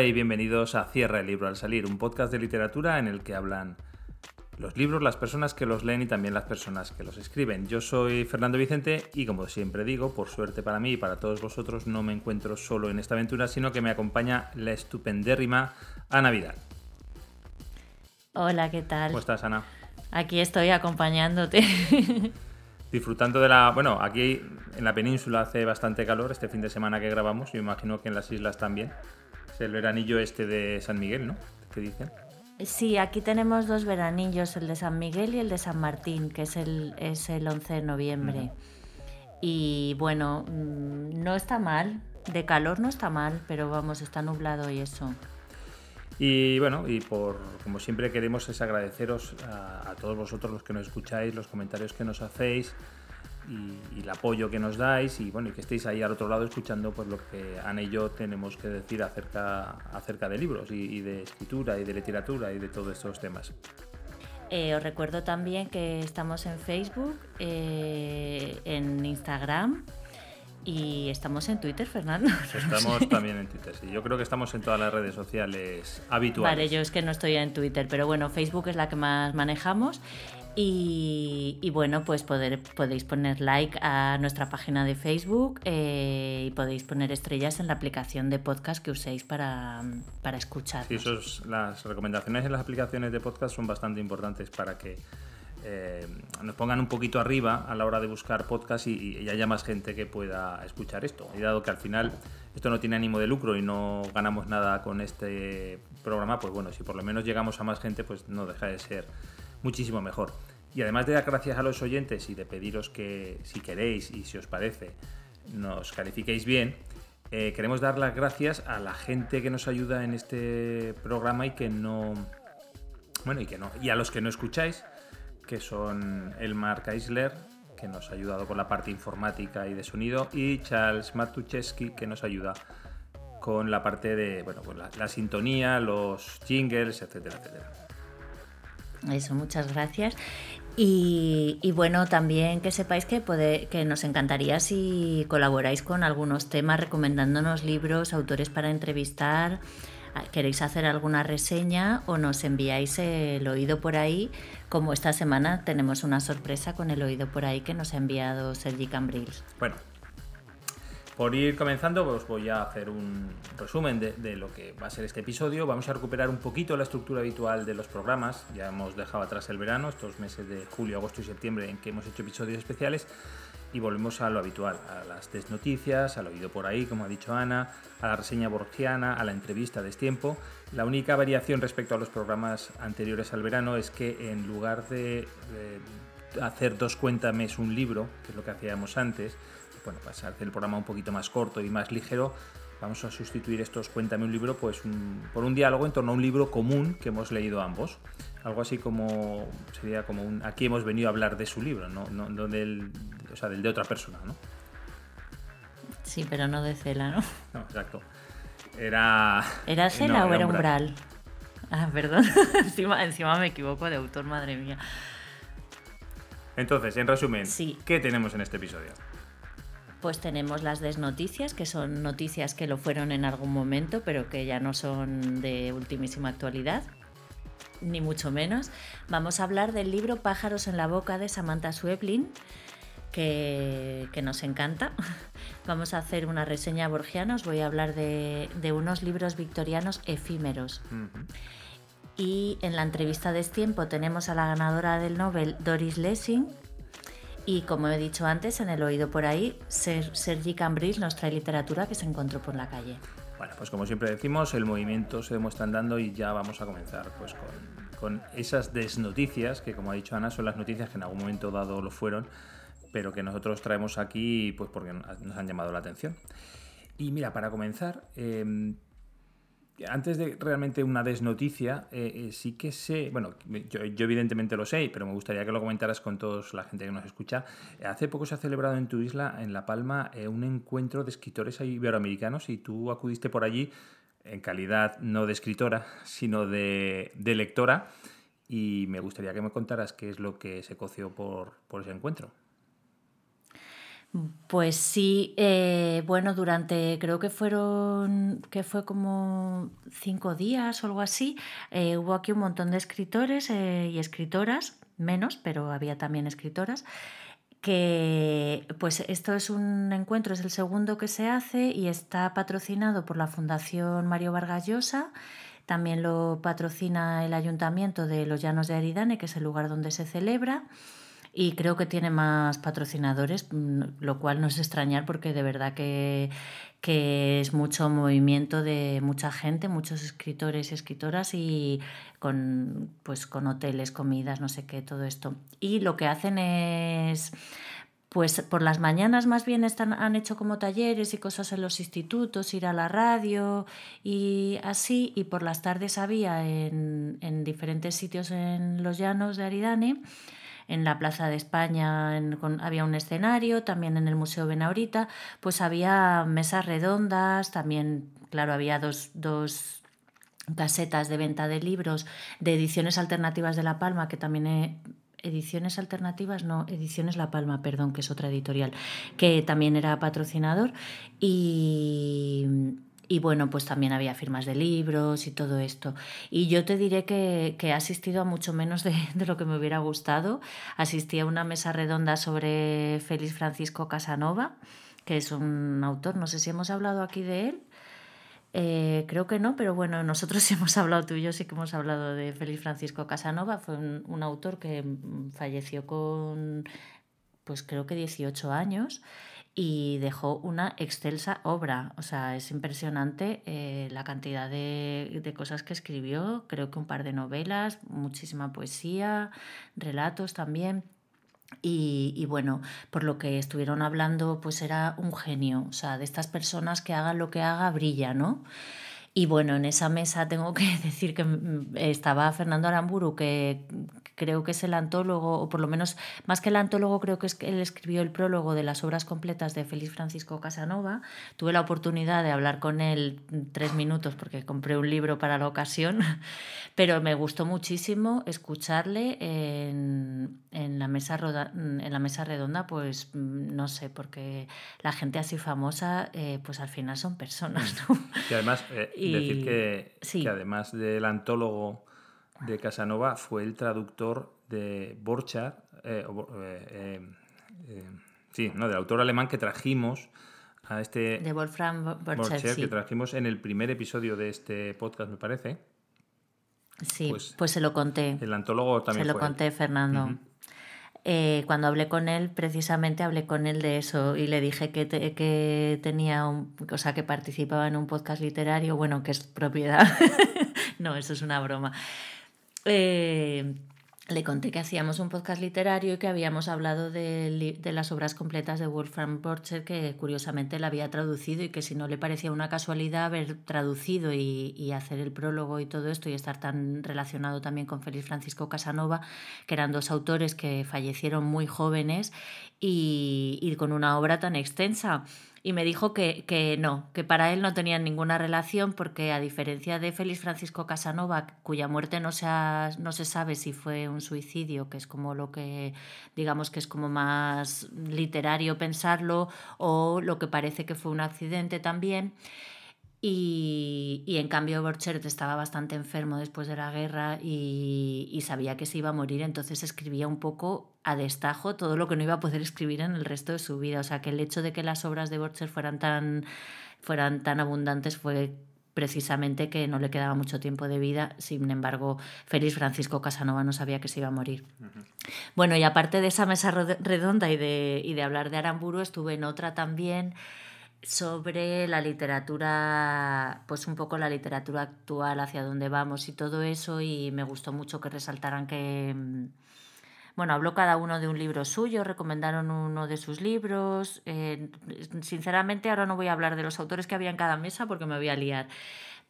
Hola y bienvenidos a Cierra el libro al salir, un podcast de literatura en el que hablan los libros, las personas que los leen y también las personas que los escriben. Yo soy Fernando Vicente y como siempre digo, por suerte para mí y para todos vosotros, no me encuentro solo en esta aventura, sino que me acompaña la estupendérrima Ana Vidal. Hola, ¿qué tal? ¿Cómo estás, Ana? Aquí estoy acompañándote. Disfrutando de la... Bueno, aquí en la península hace bastante calor este fin de semana que grabamos. Yo imagino que en las islas también. Es el veranillo este de San Miguel, ¿no? ¿Qué dicen? Sí, aquí tenemos dos veranillos, el de San Miguel y el de San Martín, que es el, es el 11 de noviembre. Y bueno, mm, no está mal, de calor no está mal, pero vamos, está nublado y eso. Y bueno, y por como siempre queremos es agradeceros a, a todos vosotros los que nos escucháis, los comentarios que nos hacéis, y, el apoyo que nos dais y bueno y que estéis ahí al otro lado escuchando pues lo que Ana y yo tenemos que decir acerca, acerca de libros y, de escritura y de literatura y de todos estos temas. Eh, os recuerdo también que estamos en Facebook, eh, en Instagram y estamos en Twitter, Fernando. Estamos también en Twitter, sí. Yo creo que estamos en todas las redes sociales habituales. Vale, yo es que no estoy en Twitter, pero bueno, Facebook es la que más manejamos y, bueno, pues poder, podéis poner like a nuestra página de Facebook eh, y podéis poner estrellas en la aplicación de podcast que uséis para, para escuchar. Sí, las recomendaciones en las aplicaciones de podcast son bastante importantes para que eh, nos pongan un poquito arriba a la hora de buscar podcast y, y, haya más gente que pueda escuchar esto. Y dado que al final esto no tiene ánimo de lucro y no ganamos nada con este programa, pues bueno, si por lo menos llegamos a más gente, pues no deja de ser muchísimo mejor. Y además de dar gracias a los oyentes y de pediros que, si queréis y si os parece, nos califiquéis bien, eh, queremos dar las gracias a la gente que nos ayuda en este programa y que no. Bueno, y que no. Y a los que no escucháis, que son Elmar Kaisler, que nos ha ayudado con la parte informática y de sonido, y Charles Matucheski, que nos ayuda con la parte de, bueno, pues la sintonía, los jingles, etcétera, etcétera. Eso, muchas gracias. Y, bueno, también que sepáis que, que nos encantaría si colaboráis con algunos temas recomendándonos libros, autores para entrevistar, ah, queréis hacer alguna reseña o nos enviáis el oído por ahí, como esta semana tenemos una sorpresa con el oído por ahí que nos ha enviado Sergi Cambrils. Bueno, por ir comenzando, os voy a hacer un resumen de, lo que va a ser este episodio. Vamos a recuperar un poquito la estructura habitual de los programas. Ya hemos dejado atrás el verano, estos meses de julio, agosto y septiembre en que hemos hecho episodios especiales. Y volvemos a lo habitual, a las desnoticias, al oído por ahí, como ha dicho Ana, a la reseña borgiana, a la entrevista de tiempo. La única variación respecto a los programas anteriores al verano es que en lugar de, de hacer dos cuéntame un libro, que es lo que hacíamos antes, bueno, para hacer el programa un poquito más corto y más ligero, vamos a sustituir estos Cuéntame un libro pues por un diálogo en torno a un libro común que hemos leído ambos. Algo así como sería como un aquí hemos venido a hablar de su libro, no, no, del, o sea, del de otra persona, ¿no? Sí, pero no de Cela, ¿no? No, exacto. Era. ¿Era Cela o era Umbral? Ah, perdón. encima, encima me equivoco de autor, madre mía. Entonces, en resumen, ¿qué tenemos en este episodio? Pues tenemos las desnoticias, que son noticias que lo fueron en algún momento, pero que ya no son de ultimísima actualidad, ni mucho menos. Vamos a hablar del libro Pájaros en la boca de Samantha Sueblin, que, nos encanta. Vamos a hacer una reseña borgiana, os voy a hablar de, unos libros victorianos efímeros. Y en la entrevista de tiempo tenemos a la ganadora del Nobel, Doris Lessing, y como he dicho antes, en el oído por ahí, Sergi Cambrils nos trae literatura que se encontró por la calle. Bueno, pues como siempre decimos, el movimiento se demuestra andando y ya vamos a comenzar pues con, esas desnoticias, que como ha dicho Ana, son las noticias que en algún momento dado lo fueron, pero que nosotros traemos aquí pues porque nos han llamado la atención. Y mira, para comenzar, em, antes de realmente una desnoticia, eh, eh, sí que sé, bueno, yo, evidentemente lo sé, pero me gustaría que lo comentaras con toda la gente que nos escucha. Hace poco se ha celebrado en tu isla, en La Palma, eh, un encuentro de escritores iberoamericanos y tú acudiste por allí en calidad no de escritora, sino de, lectora. Y me gustaría que me contaras qué es lo que se coció por ese encuentro. Pues sí, eh, bueno, durante creo que fueron, que fue como cinco días o algo así, eh, hubo aquí un montón de escritores eh, y escritoras, menos, pero había también escritoras, que pues esto es un encuentro, es el segundo que se hace y está patrocinado por la Fundación Mario Vargas Llosa. También lo patrocina el Ayuntamiento de Los Llanos de Aridane, que es el lugar donde se celebra y creo que tiene más patrocinadores, mm, lo cual no es extrañar porque de verdad que, que es mucho movimiento de mucha gente, muchos escritores y escritoras y con, pues, con hoteles, comidas, no sé qué, todo esto. Y lo que hacen es pues por las mañanas más bien están, han hecho como talleres y cosas en los institutos, ir a la radio y así, y por las tardes había en, en diferentes sitios en los llanos de Aridane en la Plaza de España había un escenario, también en el Museo Benaurita, pues había mesas redondas, también, claro, había dos, dos casetas de venta de libros de ediciones alternativas de La Palma, que también ediciones alternativas, no, ediciones La Palma, perdón, que es otra editorial, que también era patrocinador y y bueno, pues también había firmas de libros y todo esto. Y yo te diré que, he asistido a mucho menos de, lo que me hubiera gustado. Asistí a una mesa redonda sobre Félix Francisco Casanova, que es un autor, no sé si hemos hablado aquí de él. Eh, creo que no, pero bueno, nosotros hemos hablado tú y yo, sí que hemos hablado de Félix Francisco Casanova. Fue un, un autor que falleció con, pues creo que 18 años y dejó una excelsa obra. O sea, es impresionante eh, la cantidad de, de, cosas que escribió, creo que un par de novelas, muchísima poesía, relatos también. Y, y, bueno, por lo que estuvieron hablando, pues era un genio, o sea, de estas personas que hagan lo que haga, brilla, ¿no? Y bueno, en esa mesa tengo que decir que mm, estaba Fernando Aramburu, que creo que es el antólogo, o por lo menos más que el antólogo, creo que es que él escribió el prólogo de las obras completas de Félix Francisco Casanova. Tuve la oportunidad de hablar con él tres minutos porque compré un libro para la ocasión, pero me gustó muchísimo escucharle en, en la, mesa en la mesa redonda, pues no sé, porque la gente así famosa, eh, pues al final son personas. ¿no? Y además, eh, decir que, que además del antólogo de Casanova fue el traductor de Borchardt, eh, eh, eh, sí, no, del autor alemán que trajimos a este... De Wolfram Borchardt, que trajimos en el primer episodio de este podcast, me parece. Sí, pues, pues se lo conté. El antólogo también. Se lo conté, Fernando. Cuando hablé con él, precisamente hablé con él de eso y le dije que, que tenía, un, o sea, que participaba en un podcast literario, bueno, que es propiedad. no, eso es una broma. Eh, le conté que hacíamos un podcast literario y que habíamos hablado de, las obras completas de Wolfram Borcher, que curiosamente la había traducido y que si no le parecía una casualidad haber traducido y, hacer el prólogo y todo esto y estar tan relacionado también con Félix Francisco Casanova, que eran dos autores que fallecieron muy jóvenes y, y con una obra tan extensa y me dijo que, que, no, que para él no tenían ninguna relación porque a diferencia de Félix Francisco Casanova, cuya muerte no se, no se sabe si fue un suicidio, que es como lo que digamos que es como más literario pensarlo, o lo que parece que fue un accidente también, y, y, en cambio Borchert estaba bastante enfermo después de la guerra y, y, sabía que se iba a morir, entonces escribía un poco a destajo todo lo que no iba a poder escribir en el resto de su vida. O sea que el hecho de que las obras de Borchert fueran tan, fueran tan abundantes fue precisamente que no le quedaba mucho tiempo de vida. Sin embargo, Félix Francisco Casanova no sabía que se iba a morir. Bueno, y aparte de esa mesa redonda y de, y de hablar de Aramburu, estuve en otra también sobre la literatura, pues un poco la literatura actual, hacia dónde vamos y todo eso, y me gustó mucho que resaltaran que, mm, bueno, habló cada uno de un libro suyo, recomendaron uno de sus libros. Eh, sinceramente, ahora no voy a hablar de los autores que había en cada mesa porque me voy a liar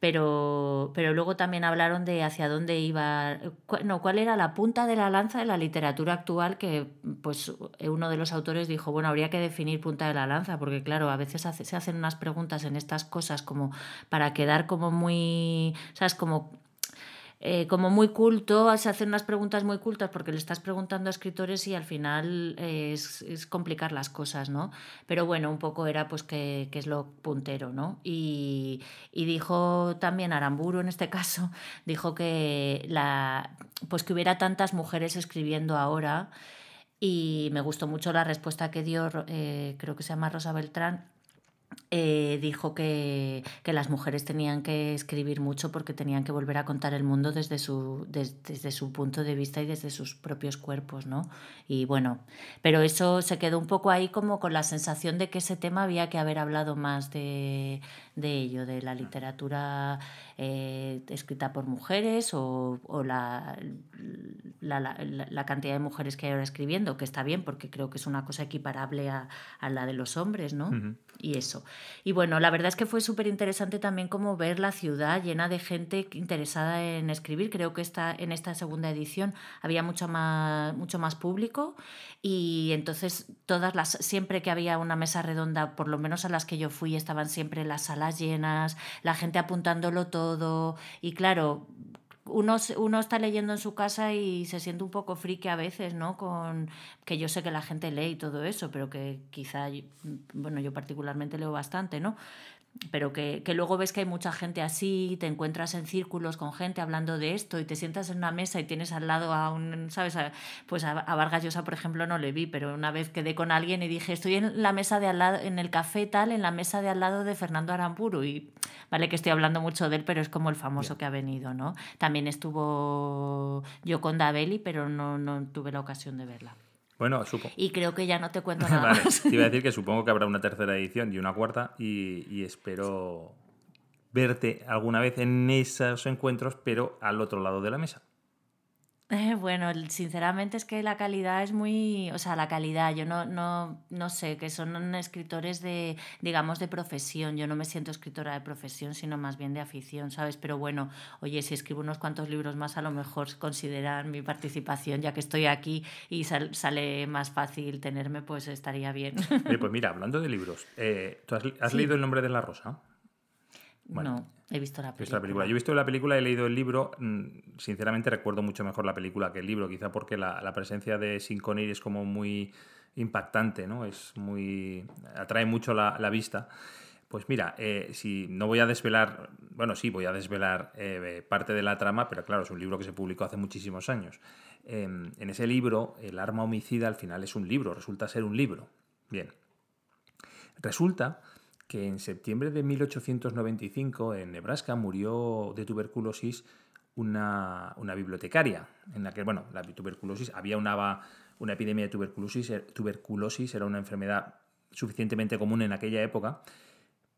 pero, pero luego también hablaron de hacia dónde iba, no, cuál era la punta de la lanza de la literatura actual, que pues uno de los autores dijo, bueno, habría que definir punta de la lanza, porque claro, a veces se hacen unas preguntas en estas cosas como para quedar como muy, ¿sabes? Como eh, como muy culto, se hacen unas preguntas muy cultas porque le estás preguntando a escritores y al final eh, es, complicar las cosas, ¿no? Pero bueno, un poco era pues que, es lo puntero, ¿no? Y, dijo también Aramburu en este caso, dijo que, la, pues que hubiera tantas mujeres escribiendo ahora y me gustó mucho la respuesta que dio, eh, creo que se llama Rosa Beltrán, eh, dijo que, las mujeres tenían que escribir mucho porque tenían que volver a contar el mundo desde su, desde su punto de vista y desde sus propios cuerpos, ¿no? Y bueno, pero eso se quedó un poco ahí como con la sensación de que ese tema había que haber hablado más de, de ello, de la literatura eh, escrita por mujeres o, la, la, cantidad de mujeres que hay ahora escribiendo, que está bien porque creo que es una cosa equiparable a, la de los hombres, ¿no? Y eso. Y bueno, la verdad es que fue súper interesante también como ver la ciudad llena de gente interesada en escribir. Creo que esta, en esta segunda edición había mucho más, mucho más público y entonces todas las, siempre que había una mesa redonda, por lo menos a las que yo fui, estaban siempre las salas llenas, la gente apuntándolo todo y claro, uno, uno, está leyendo en su casa y se siente un poco friki a veces, ¿no? Con que yo sé que la gente lee y todo eso, pero que quizá, bueno, yo particularmente leo bastante, ¿no? Pero que, luego ves que hay mucha gente así, te encuentras en círculos con gente hablando de esto y te sientas en una mesa y tienes al lado a un, ¿sabes? pues a, Vargas Llosa, por ejemplo, no le vi, pero una vez quedé con alguien y dije, estoy en la mesa de al lado, en el café tal, en la mesa de al lado de Fernando Aramburu y vale que estoy hablando mucho de él, pero es como el famoso que ha venido, ¿no? También estuvo yo con Daveli, pero no, no tuve la ocasión de verla. Bueno, supongo. Y creo que ya no te cuento nada más. Te iba a decir que supongo que habrá una tercera edición y una cuarta y, espero verte alguna vez en esos encuentros, pero al otro lado de la mesa. Eh, bueno, sinceramente es que la calidad es muy, o sea, la calidad, yo no, no, no sé, que son escritores de, digamos, de profesión, yo no me siento escritora de profesión, sino más bien de afición, ¿sabes? Pero bueno, oye, si escribo unos cuantos libros más, a lo mejor consideran mi participación, ya que estoy aquí y sale más fácil tenerme, pues estaría bien. pues mira, hablando de libros, eh, ¿tú has, leído El nombre de la rosa? no, he visto la película. Yo he visto la película, he leído el libro. Mm, sinceramente recuerdo mucho mejor la película que el libro, quizá porque la, presencia de Sin Connery es como muy impactante, ¿no? Es muy. atrae mucho la, vista. Pues mira, eh, si no voy a desvelar, bueno, sí, voy a desvelar eh, parte de la trama, pero claro, es un libro que se publicó hace muchísimos años. Em, en ese libro, el arma homicida al final es un libro, resulta ser un libro. Bien. Resulta que en septiembre de 1895 en Nebraska murió de tuberculosis una, bibliotecaria, en la que, bueno, la tuberculosis, había una, una epidemia de tuberculosis, eh, tuberculosis era una enfermedad suficientemente común en aquella época,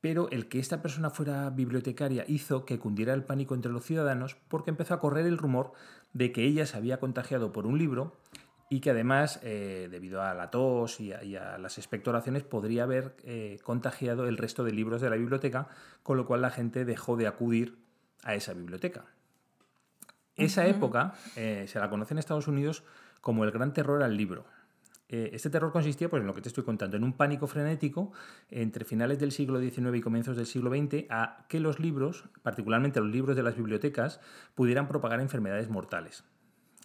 pero el que esta persona fuera bibliotecaria hizo que cundiera el pánico entre los ciudadanos porque empezó a correr el rumor de que ella se había contagiado por un libro y que además, eh, debido a la tos y a, las expectoraciones, podría haber eh, contagiado el resto de libros de la biblioteca, con lo cual la gente dejó de acudir a esa biblioteca. Esa época eh, se la conoce en Estados Unidos como el gran terror al libro. este terror consistía, pues, en lo que te estoy contando, en un pánico frenético entre finales del siglo XIX y comienzos del siglo XX a que los libros, particularmente los libros de las bibliotecas, pudieran propagar enfermedades mortales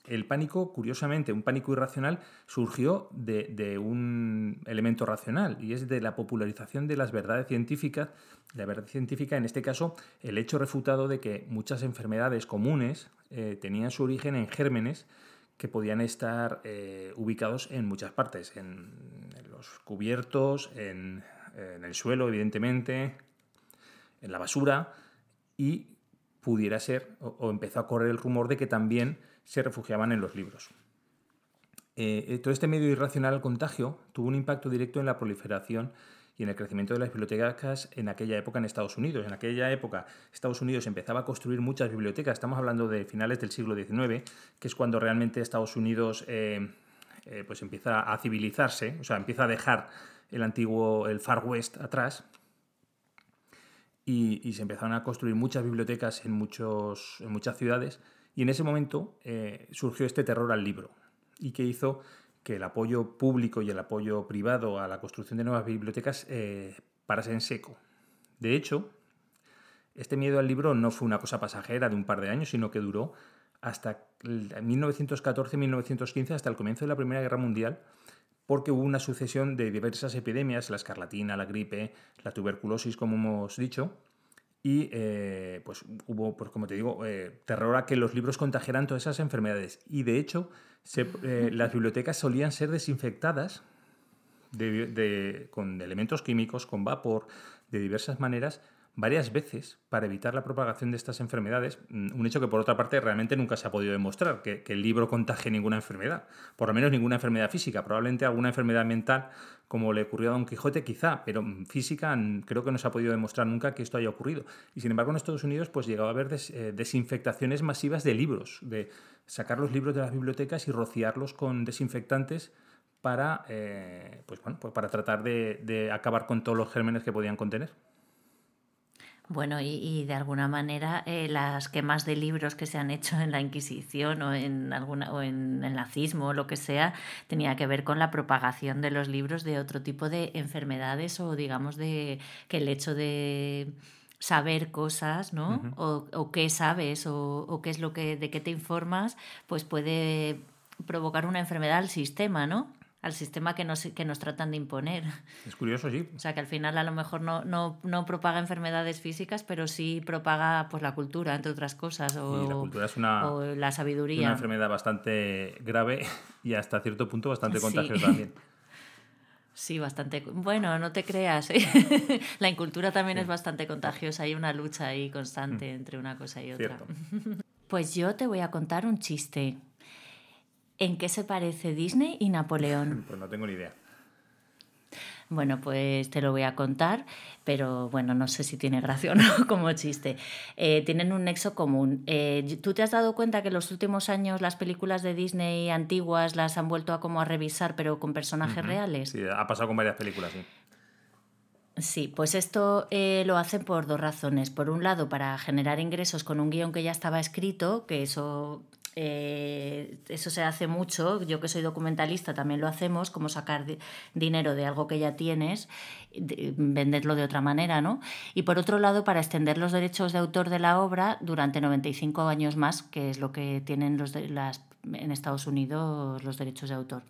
el pánico, curiosamente, un pánico irracional, surgió de, un elemento racional y es de la popularización de las verdades científicas. La verdad científica, en este caso, el hecho refutado de que muchas enfermedades comunes eh, tenían su origen en gérmenes que podían estar eh, ubicados en muchas partes, en, los cubiertos, en, el suelo, evidentemente, en la basura, y pudiera ser, o empezó a correr el rumor de que también se refugiaban en los libros. Eh, eh, todo este medio irracional al contagio tuvo un impacto directo en la proliferación y en el crecimiento de las bibliotecas en aquella época en Estados Unidos. En aquella época Estados Unidos empezaba a construir muchas bibliotecas, estamos hablando de finales del siglo XIX, que es cuando realmente Estados Unidos eh, pues empieza a civilizarse, o sea, empieza a dejar el antiguo, el Far West atrás, y, se empezaron a construir muchas bibliotecas en, muchos, en muchas ciudades y en ese momento eh, surgió este terror al libro y que hizo que el apoyo público y el apoyo privado a la construcción de nuevas bibliotecas eh, parase en seco. De hecho, este miedo al libro no fue una cosa pasajera de un par de años, sino que duró hasta 1914-1915, hasta el comienzo de la Primera Guerra Mundial, porque hubo una sucesión de diversas epidemias, la escarlatina, la gripe, la tuberculosis, como hemos dicho, y eh, pues hubo, pues como te digo, eh, terror a que los libros contagiaran todas esas enfermedades. Y de hecho, eh, las bibliotecas solían ser desinfectadas con elementos químicos, con vapor, de diversas maneras, varias veces para evitar la propagación de estas enfermedades, mm, un hecho que por otra parte realmente nunca se ha podido demostrar, que, el libro contagie ninguna enfermedad, por lo menos ninguna enfermedad física, probablemente alguna enfermedad mental como le ocurrió a Don Quijote quizá, pero física creo que no se ha podido demostrar nunca que esto haya ocurrido. Y sin embargo en Estados Unidos pues llegaba a haber eh, desinfectaciones masivas de libros, de sacar los libros de las bibliotecas y rociarlos con desinfectantes para, eh, pues, bueno, pues para tratar de acabar con todos los gérmenes que podían contener. Bueno, y, de alguna manera eh, las quemas de libros que se han hecho en la Inquisición o en alguna o en el nazismo o lo que sea tenía que ver con la propagación de los libros de otro tipo de enfermedades o digamos de que el hecho de saber cosas, ¿no? o, o, qué sabes o, o, qué es lo que de qué te informas, pues puede provocar una enfermedad al sistema, ¿no? Al sistema que nos, que nos tratan de imponer. Es curioso, sí. O sea, que al final a lo mejor no, no, no propaga enfermedades físicas, pero sí propaga pues, la cultura, entre otras cosas, o, la cultura es una, o la sabiduría. Una enfermedad bastante grave y hasta cierto punto bastante contagiosa también. Sí, bastante. Bueno, no te creas. ¿eh? la incultura también es bastante contagiosa. Hay una lucha ahí constante mm. entre una cosa y otra. Pues yo te voy a contar un chiste. ¿En qué se parece Disney y Napoleón? Pues no tengo ni idea. Bueno, pues te lo voy a contar, pero bueno, no sé si tiene gracia o no como chiste. Eh, tienen un nexo común. Eh, ¿Tú te has dado cuenta que en los últimos años las películas de Disney antiguas las han vuelto a como a revisar, pero con personajes reales? Sí, ha pasado con varias películas, sí. Sí, pues esto eh, lo hacen por dos razones. Por un lado, para generar ingresos con un guion que ya estaba escrito, que eso eh, eso se hace mucho, yo que soy documentalista también lo hacemos, como sacar dinero de algo que ya tienes, venderlo de otra manera, ¿no? Y por otro lado, para extender los derechos de autor de la obra durante 95 años más, que es lo que tienen los de, las, en Estados Unidos los derechos de autor.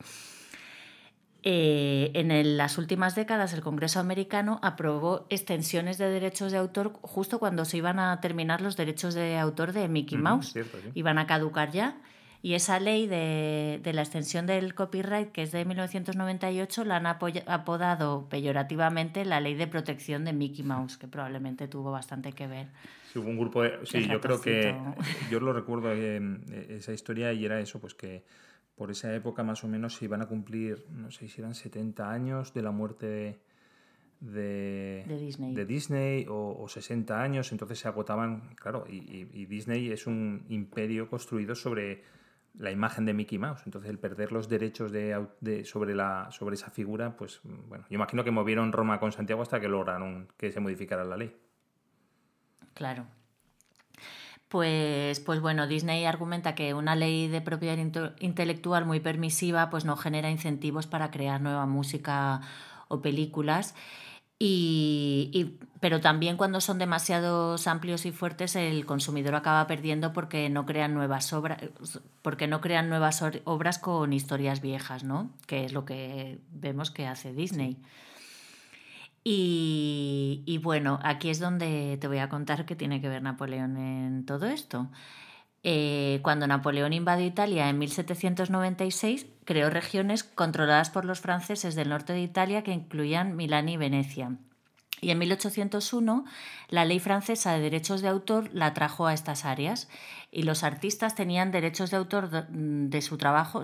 Eh, en las últimas décadas el Congreso americano aprobó extensiones de derechos de autor justo cuando se iban a terminar los derechos de autor de Mickey Mouse. Iban a caducar ya. Y esa ley de, la extensión del copyright, que es de 1998, la han apodado peyorativamente la ley de protección de Mickey Mouse, que probablemente tuvo bastante que ver. Sí, hubo un grupo de... Sí, yo creo que... Yo lo recuerdo, eh, esa historia, y era eso, pues que por esa época más o menos se iban a cumplir, no sé si eran 70 años de la muerte de, de, Disney, o, 60 años, entonces se agotaban, claro, y, Disney es un imperio construido sobre la imagen de Mickey Mouse, entonces el perder los derechos de, sobre, la, sobre esa figura, pues bueno, yo imagino que movieron Roma con Santiago hasta que lograron que se modificara la ley. Claro. Pues, pues bueno, Disney argumenta que una ley de propiedad intelectual muy permisiva pues no genera incentivos para crear nueva música o películas. Y, pero también cuando son demasiado amplios y fuertes el consumidor acaba perdiendo porque no crean nuevas obras porque no crean nuevas obras con historias viejas no que es lo que vemos que hace Disney y, bueno, aquí es donde te voy a contar qué tiene que ver Napoleón en todo esto. Eh, cuando Napoleón invadió Italia en 1796, creó regiones controladas por los franceses del norte de Italia que incluían Milán y Venecia. Y en 1801 la ley francesa de derechos de autor la trajo a estas áreas y los artistas tenían derechos de autor de su trabajo,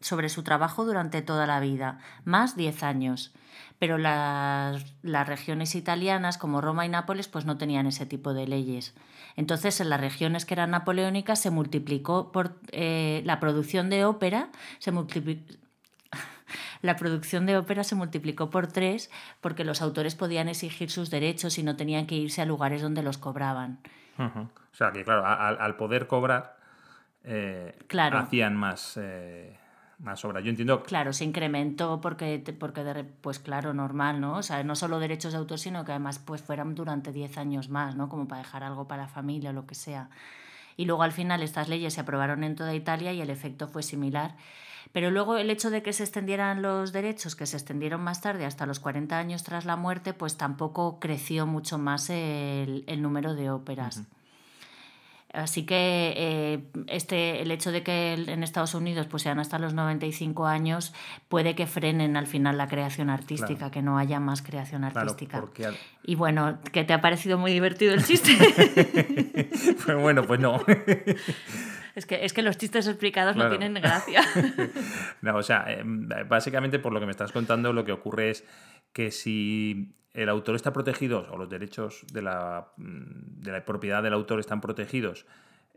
sobre su trabajo durante toda la vida, más 10 años pero las, regiones italianas como Roma y Nápoles pues no tenían ese tipo de leyes. Entonces en las regiones que eran napoleónicas se multiplicó por eh, la producción de ópera, se multiplicó, la producción de ópera se multiplicó por tres porque los autores podían exigir sus derechos y no tenían que irse a lugares donde los cobraban. O sea que, claro, al, poder cobrar, eh, hacían más, eh, más obra. Yo entiendo. Claro, se incrementó porque, porque pues claro, normal, ¿no? O sea, no solo derechos de autor, sino que además pues fueran durante 10 años más, ¿no? Como para dejar algo para la familia o lo que sea. Y luego al final estas leyes se aprobaron en toda Italia y el efecto fue similar. Pero luego el hecho de que se extendieran los derechos, que se extendieron más tarde hasta los 40 años tras la muerte, pues tampoco creció mucho más el, número de óperas. Así que eh, este, el hecho de que en Estados Unidos pues sean hasta los 95 años puede que frenen al final la creación artística, que no haya más creación artística. Y bueno, ¿qué te ha parecido muy divertido el chiste? pues bueno, pues no. Es que, es que los chistes explicados no tienen gracia. no, o sea, em, básicamente por lo que me estás contando, lo que ocurre es que si el autor está protegido o los derechos de la, mm, de la propiedad del autor están protegidos,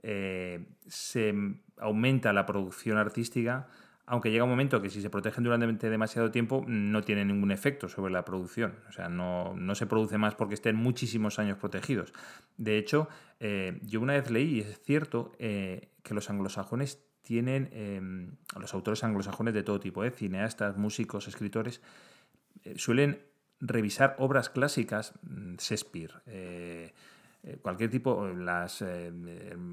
eh, se aumenta la producción artística, aunque llega un momento que si se protegen durante demasiado tiempo no tiene ningún efecto sobre la producción. O sea, no, se produce más porque estén muchísimos años protegidos. De hecho, eh, yo una vez leí, y es cierto, eh, que los anglosajones tienen, em, los autores anglosajones de todo tipo, cineastas, músicos, escritores, suelen revisar obras clásicas, mm, Shakespeare, eh, eh, cualquier tipo, las eh,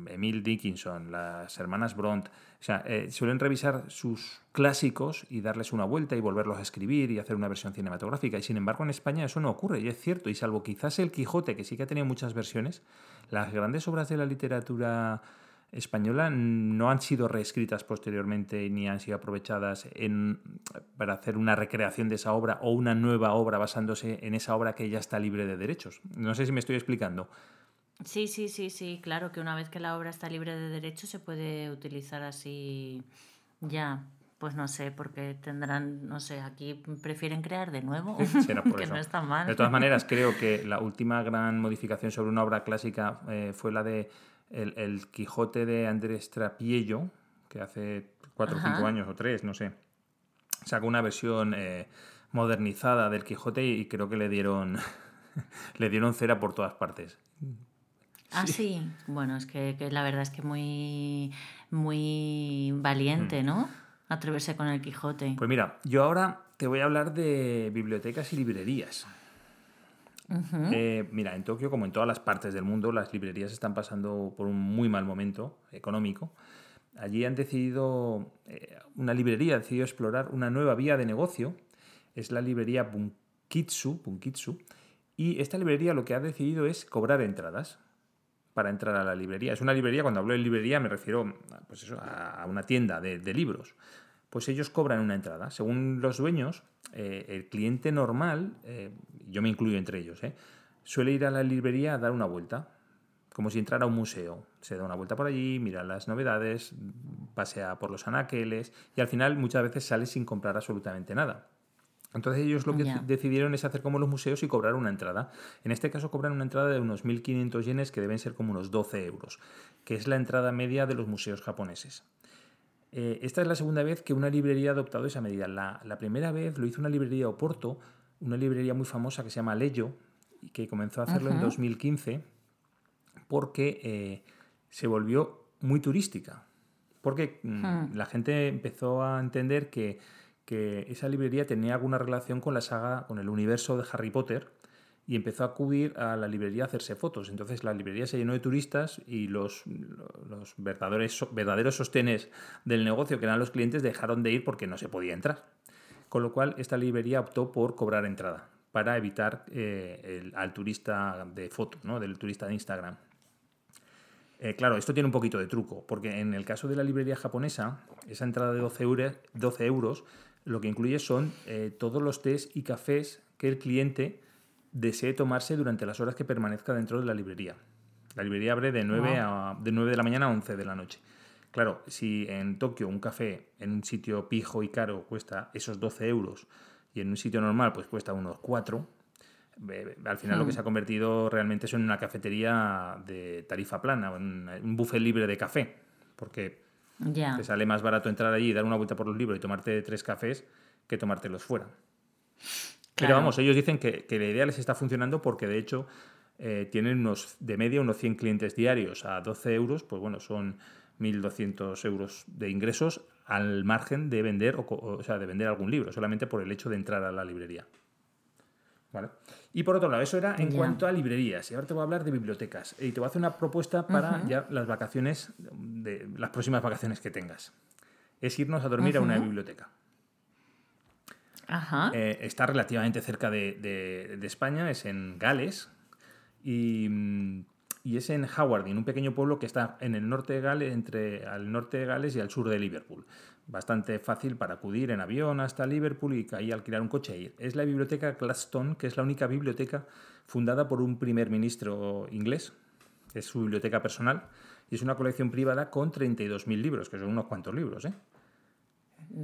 Emil Dickinson, las hermanas Bront, o sea, suelen revisar sus clásicos y darles una vuelta y volverlos a escribir y hacer una versión cinematográfica. Y sin embargo en España eso no ocurre, y es cierto, y salvo quizás el Quijote, que sí que ha tenido muchas versiones, las grandes obras de la literatura española no han sido reescritas posteriormente ni han sido aprovechadas en, para hacer una recreación de esa obra o una nueva obra basándose en esa obra que ya está libre de derechos. No sé si me estoy explicando. Sí, sí, sí, sí, claro que una vez que la obra está libre de derechos se puede utilizar así ya. Pues no sé, porque tendrán, no sé, aquí prefieren crear de nuevo, que no está mal. De todas maneras, creo que la última gran modificación sobre una obra clásica eh, fue la de el, Quijote de Andrés Trapiello, que hace cuatro o cinco años o tres, no sé, sacó una versión eh, modernizada del Quijote y creo que le dieron, le dieron cera por todas partes. Ah, sí. Bueno, es que, la verdad es que muy, muy valiente, mm. ¿no? Atreverse con el Quijote. Pues mira, yo ahora te voy a hablar de bibliotecas y librerías. Eh, mira, en Tokio, como en todas las partes del mundo, las librerías están pasando por un muy mal momento económico. Allí han decidido, eh, una librería ha decidido explorar una nueva vía de negocio. Es la librería Bunkitsu, Bunkitsu. Y esta librería lo que ha decidido es cobrar entradas para entrar a la librería. Es una librería, cuando hablo de librería me refiero pues eso, a una tienda de, libros. Pues ellos cobran una entrada. Según los dueños, eh, el cliente normal, yo me incluyo entre ellos, ¿eh? suele ir a la librería a dar una vuelta, como si entrara a un museo. Se da una vuelta por allí, mira las novedades, pasea por los anaqueles y al final muchas veces sale sin comprar absolutamente nada. Entonces ellos lo que decidieron es hacer como los museos y cobrar una entrada. En este caso cobran una entrada de unos 1.500 yenes que deben ser como unos 12 euros, que es la entrada media de los museos japoneses. Eh, esta es la segunda vez que una librería ha adoptado esa medida. La, la primera vez lo hizo una librería Oporto una librería muy famosa que se llama Leyo, y que comenzó a hacerlo en 2015 porque eh, se volvió muy turística. Porque mm, la gente empezó a entender que, esa librería tenía alguna relación con la saga, con el universo de Harry Potter, y empezó a acudir a la librería a hacerse fotos. Entonces la librería se llenó de turistas y los, verdaderos, verdaderos sostenes del negocio, que eran los clientes, dejaron de ir porque no se podía entrar con lo cual esta librería optó por cobrar entrada para evitar eh, al turista de foto, ¿no? del turista de Instagram. Eh, claro, esto tiene un poquito de truco, porque en el caso de la librería japonesa, esa entrada de 12 euros, 12 euros lo que incluye son eh, todos los tés y cafés que el cliente desee tomarse durante las horas que permanezca dentro de la librería. La librería abre de 9, a, de 9 de la mañana a 11 de la noche. Claro, si en Tokio un café en un sitio pijo y caro cuesta esos 12 euros y en un sitio normal pues cuesta unos 4, al final lo que hmm. se ha convertido realmente es en una cafetería de tarifa plana, un, buffet libre de café, porque te sale más barato entrar allí y dar una vuelta por los libros y tomarte tres cafés que tomártelos fuera. Pero vamos, ellos dicen que, la idea les está funcionando porque de hecho eh, tienen unos, de media unos 100 clientes diarios a 12 euros, pues bueno, son 1.200 euros de ingresos al margen de vender, o, o sea, de vender algún libro, solamente por el hecho de entrar a la librería. ¿Vale? Y por otro lado, eso era en cuanto a librerías. Y ahora te voy a hablar de bibliotecas. Y te voy a hacer una propuesta para ya las vacaciones, de las próximas vacaciones que tengas. Es irnos a dormir a una biblioteca. Eh, está relativamente cerca de, España, es en Gales. Y, mm, es en Hawarden, un pequeño pueblo que está en el norte de Gales, entre al norte de Gales y al sur de Liverpool. Bastante fácil para acudir en avión hasta Liverpool y ahí alquilar un coche e ir. Es la biblioteca Gladstone, que es la única biblioteca fundada por un primer ministro inglés. Es su biblioteca personal y es una colección privada con 32.000 libros, que son unos cuantos libros, ¿eh?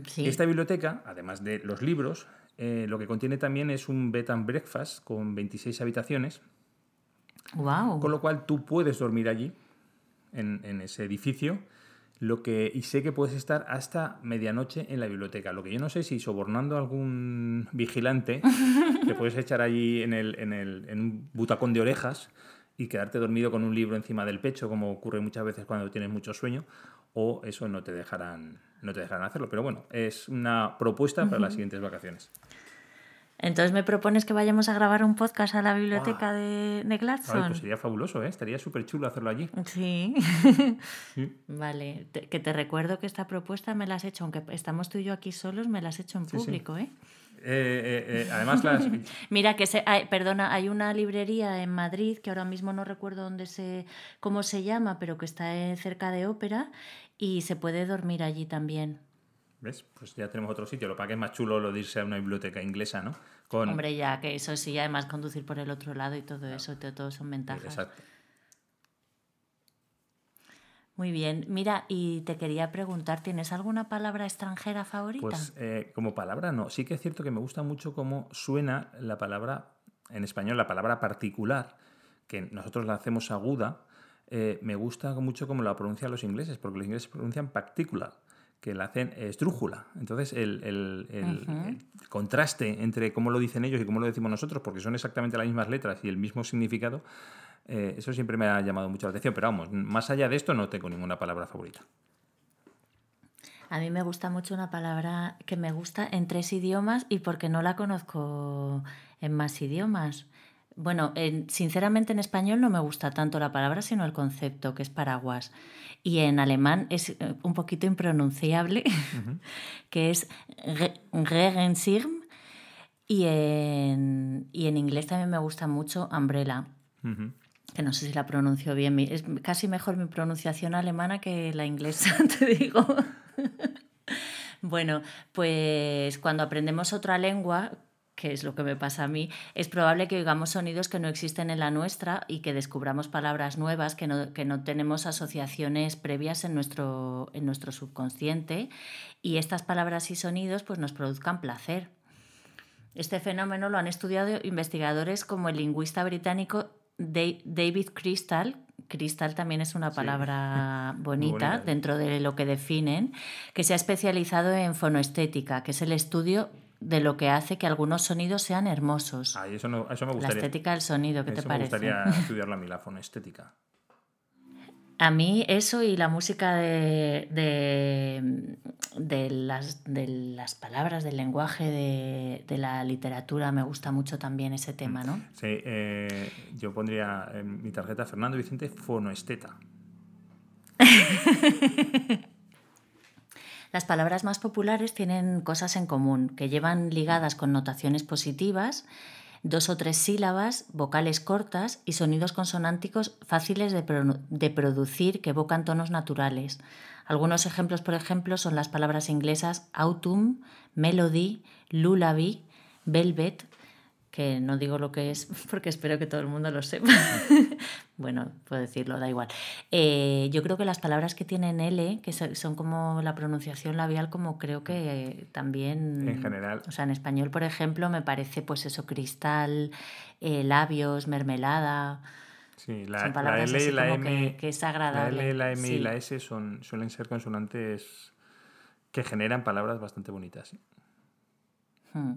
Sí. Esta biblioteca, además de los libros, eh, lo que contiene también es un bed and breakfast con 26 habitaciones, Wow. con lo cual tú puedes dormir allí, en, en ese edificio, lo que, y sé que puedes estar hasta medianoche en la biblioteca. Lo que yo no sé si sobornando a algún vigilante, te puedes echar allí en, el, en, el, en un butacón de orejas y quedarte dormido con un libro encima del pecho, como ocurre muchas veces cuando tienes mucho sueño, o eso no te dejarán, no te dejarán hacerlo. Pero bueno, es una propuesta para las siguientes vacaciones. Entonces me propones que vayamos a grabar un podcast a la biblioteca de, de Ay, Gladstone. pues sería fabuloso, ¿eh? Estaría súper chulo hacerlo allí. Sí. Sí. Vale, Te- que te recuerdo que esta propuesta me la has hecho, aunque estamos tú y yo aquí solos, me la has hecho en sí. público, ¿eh? Eh, eh, eh, además, las, Mira que se, ay, perdona, hay una librería en Madrid que ahora mismo no recuerdo dónde se, cómo se llama, pero que está cerca de Ópera y se puede dormir allí también. ¿Ves? Pues ya tenemos otro sitio. Lo para que es más chulo lo de irse a una biblioteca inglesa, ¿no? Con... Hombre, ya que eso sí, además conducir por el otro lado y todo eso, to- todo son ventajas. Exacto. Muy bien, mira, y te quería preguntar, ¿tienes alguna palabra extranjera favorita? Pues eh, como palabra no. Sí que es cierto que me gusta mucho cómo suena la palabra, en español, la palabra particular, que nosotros la hacemos aguda. Eh, me gusta mucho cómo la pronuncian los ingleses, porque los ingleses pronuncian particular, que la hacen esdrújula. Entonces, el, el- el- contraste entre cómo lo dicen ellos y cómo lo decimos nosotros, porque son exactamente las mismas letras y el mismo significado, eh, eso siempre me ha llamado mucho la atención. Pero vamos, más allá de esto no tengo ninguna palabra favorita. A mí me gusta mucho una palabra que me gusta en tres idiomas y porque no la conozco en más idiomas. Bueno, en- sinceramente en español no me gusta tanto la palabra, sino el concepto, que es paraguas. Y en alemán es eh, un poquito impronunciable, que es Re- Regenschirm. Y en, y en inglés también me gusta mucho umbrella, que no sé si la pronuncio bien. Es casi mejor mi pronunciación alemana que la inglesa, te digo. Bueno, pues cuando aprendemos otra lengua, que es lo que me pasa a mí, es probable que oigamos sonidos que no existen en la nuestra y que descubramos palabras nuevas que no, que no tenemos asociaciones previas en nuestro, en nuestro subconsciente y estas palabras y sonidos pues nos produzcan placer. Este fenómeno lo han estudiado investigadores como el lingüista británico Da- David Crystal. Crystal también es una palabra bonita bonita. dentro de lo que definen, que se ha especializado en fonoestética, que es el estudio de lo que hace que algunos sonidos sean hermosos. Ay, eso, no, eso me La gustaría. estética del sonido, ¿qué te eso me parece? gustaría mí, la fonestética. A mí eso y la música de, de, de las, de las palabras, del lenguaje, de, de la literatura, me gusta mucho también ese tema, ¿no? Sí, eh, yo pondría en mi tarjeta Fernando Vicente fonoesteta. Las palabras más populares tienen cosas en común, que llevan ligadas connotaciones positivas, dos o tres sílabas, vocales cortas y sonidos consonánticos fáciles de, de producir que evocan tonos naturales. Algunos ejemplos, por ejemplo, son las palabras inglesas autumn, melody, lullaby, velvet, que no digo lo que es porque espero que todo el mundo lo sepa. bueno, puedo decirlo, da igual. Eh, yo creo que las palabras que tienen L, que so- son como la pronunciación labial, como creo que también... En general. O sea, en español, por ejemplo, me parece pues eso, cristal, eh, labios, mermelada. Sí, la, Son la palabras L y la M, que- que es agradable. La L, la M y la S son, suelen ser consonantes que generan palabras bastante bonitas. sí. Hmm.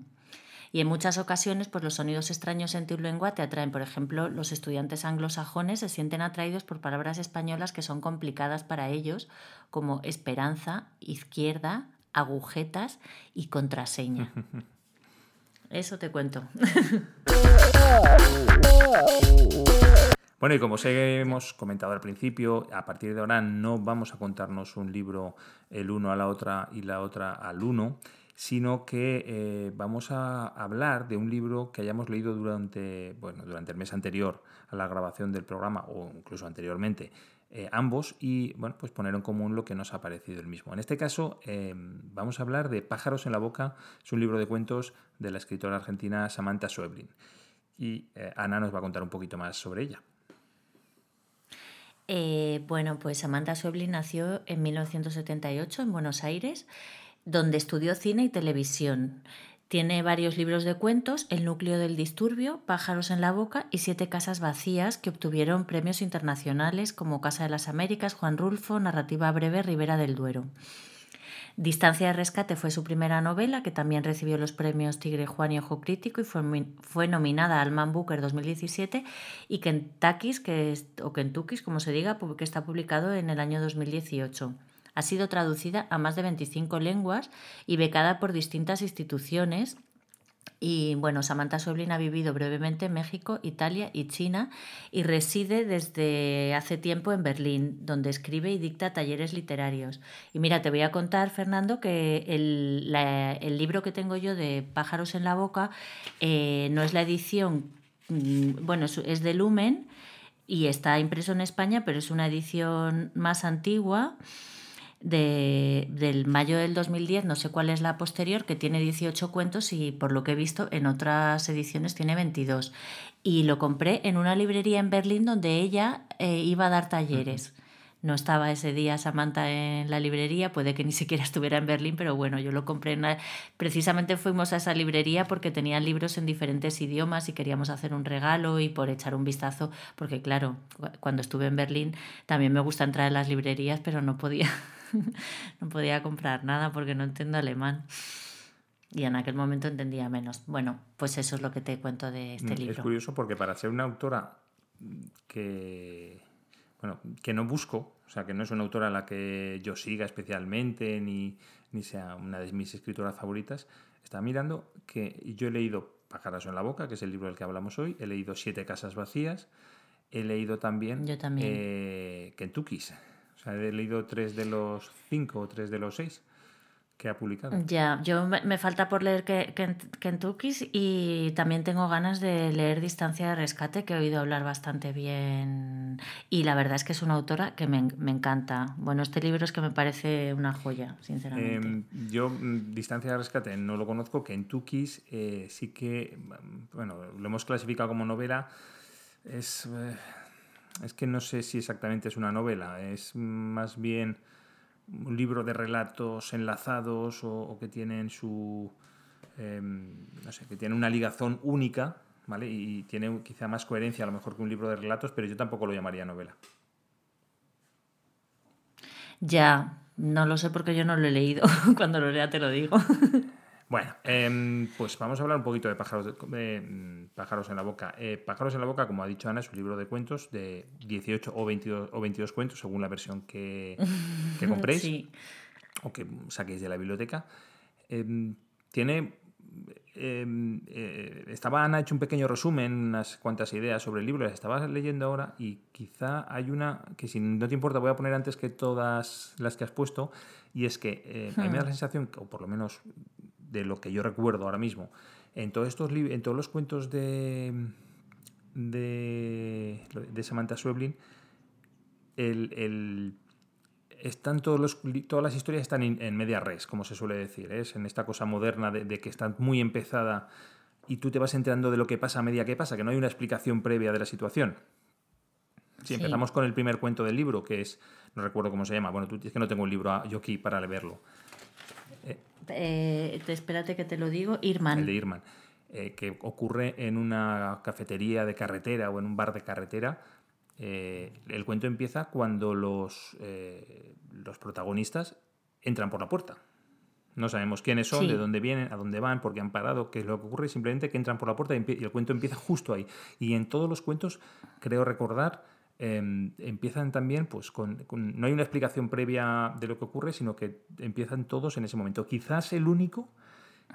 Y en muchas ocasiones, pues los sonidos extraños en tu lengua te atraen. Por ejemplo, los estudiantes anglosajones se sienten atraídos por palabras españolas que son complicadas para ellos, como esperanza, izquierda, agujetas y contraseña. Eso te cuento. Bueno, y como hemos comentado al principio, a partir de ahora no vamos a contarnos un libro el uno a la otra y la otra al uno, sino que eh, vamos a hablar de un libro que hayamos leído durante, bueno, durante el mes anterior a la grabación del programa o incluso anteriormente, eh, ambos, y bueno, pues poner en común lo que nos ha parecido el mismo. En este caso eh, vamos a hablar de Pájaros en la Boca, es un libro de cuentos de la escritora argentina Samantha Schweblin. Y Ana nos va a contar un poquito más sobre ella. Eh, bueno, pues Samantha Schweblin nació en 1978 en Buenos Aires, donde estudió cine y televisión. Tiene varios libros de cuentos, El núcleo del disturbio, Pájaros en la boca y Siete casas vacías que obtuvieron premios internacionales como Casa de las Américas, Juan Rulfo, Narrativa breve, Ribera del Duero. Distancia de rescate fue su primera novela, que también recibió los premios Tigre Juan y Ojo Crítico y fue, nominada al Man Booker 2017 y Kentucky, que es, o como se diga, que está publicado en el año 2018. Ha sido traducida a más de 25 lenguas y becada por distintas instituciones y bueno, Samantha Soblin ha vivido brevemente en México, Italia y China y reside desde hace tiempo en Berlín, donde escribe y dicta talleres literarios. Y mira, te voy a contar, Fernando, que el, libro que tengo yo de Pájaros en la Boca eh, no es la edición, mm, bueno, es de Lumen y está impreso en España, pero es una edición más antigua de, del mayo del 2010, no sé cuál es la posterior, que tiene 18 cuentos y por lo que he visto en otras ediciones tiene 22. Y lo compré en una librería en Berlín donde ella eh, iba a dar talleres. No estaba ese día Samantha en la librería, puede que ni siquiera estuviera en Berlín, pero bueno, yo lo compré. En Precisamente fuimos a esa librería porque tenían libros en diferentes idiomas y queríamos hacer un regalo y por echar un vistazo, porque claro, cuando estuve en Berlín también me gusta entrar en las librerías, pero no podía, no podía comprar nada porque no entiendo alemán. Y en aquel momento entendía menos. Bueno, pues eso es lo que te cuento de este mm, libro. Es curioso porque para ser una autora que bueno, que no busco, o sea, que no es una autora a la que yo siga especialmente, ni, ni sea una de mis escritoras favoritas, estaba mirando que yo he leído Pájaros en la boca, que es el libro del que hablamos hoy, he leído Siete casas vacías, he leído también, yo también. Eh, Kentucky's, o sea, he leído tres de los cinco o tres de los seis que ha publicado. Ya, yo me, falta por leer Kentucky y también tengo ganas de leer Distancia de Rescate, que he oído hablar bastante bien. Y la verdad es que es una autora que me, encanta. Bueno, este libro es que me parece una joya, sinceramente. Em, yo, mm, Distancia de Rescate, no lo conozco. Kentucky eh, sí que, mm, bueno, lo hemos clasificado como novela. Es, eh, es que no sé si exactamente es una novela, es más bien un libro de relatos enlazados o, que tienen su em, no sé, que tiene una ligazón única, ¿vale? Y tiene quizá más coherencia a lo mejor que un libro de relatos, pero yo tampoco lo llamaría novela. Ya, no lo sé porque yo no lo he leído. Cuando lo lea te lo digo. Bueno, em, pues vamos a hablar un poquito de Pájaros, de, mm, pájaros en la Boca. Eh, pájaros en la Boca, como ha dicho Ana, es un libro de cuentos de 18 o 22, o 22 cuentos, según la versión que, que compréis o que saquéis de la biblioteca. Em, tiene. Em, eh, estaba Ana hecho un pequeño resumen, unas cuantas ideas sobre el libro, las estaba leyendo ahora y quizá hay una que, si no te importa, voy a poner antes que todas las que has puesto, y es que eh, a mí me da la hmm. sensación, o por lo menos de lo que yo recuerdo ahora mismo, en todos, estos en todos los cuentos de, de, de Samantha Schweblin, el, están todos los, todas las historias están en, media res, como se suele decir, es en esta cosa moderna de, que está muy empezada y tú te vas enterando de lo que pasa a medida que pasa, que no hay una explicación previa de la situación. Si empezamos con el primer cuento del libro, que es, no recuerdo cómo se llama, bueno, tú es que no tengo un libro yo aquí para verlo. Eh, espérate que te lo digo, Irman. El de Irman. Eh, que ocurre en una cafetería de carretera o en un bar de carretera. Eh, el cuento empieza cuando los, los protagonistas entran por la puerta. No sabemos quiénes son, de dónde vienen, a dónde van, por qué han parado, qué es lo que ocurre, simplemente que entran por la puerta y, el cuento empieza justo ahí. Y en todos los cuentos, creo recordar, em, empiezan también, pues con, no hay una explicación previa de lo que ocurre, sino que empiezan todos en ese momento. Quizás el único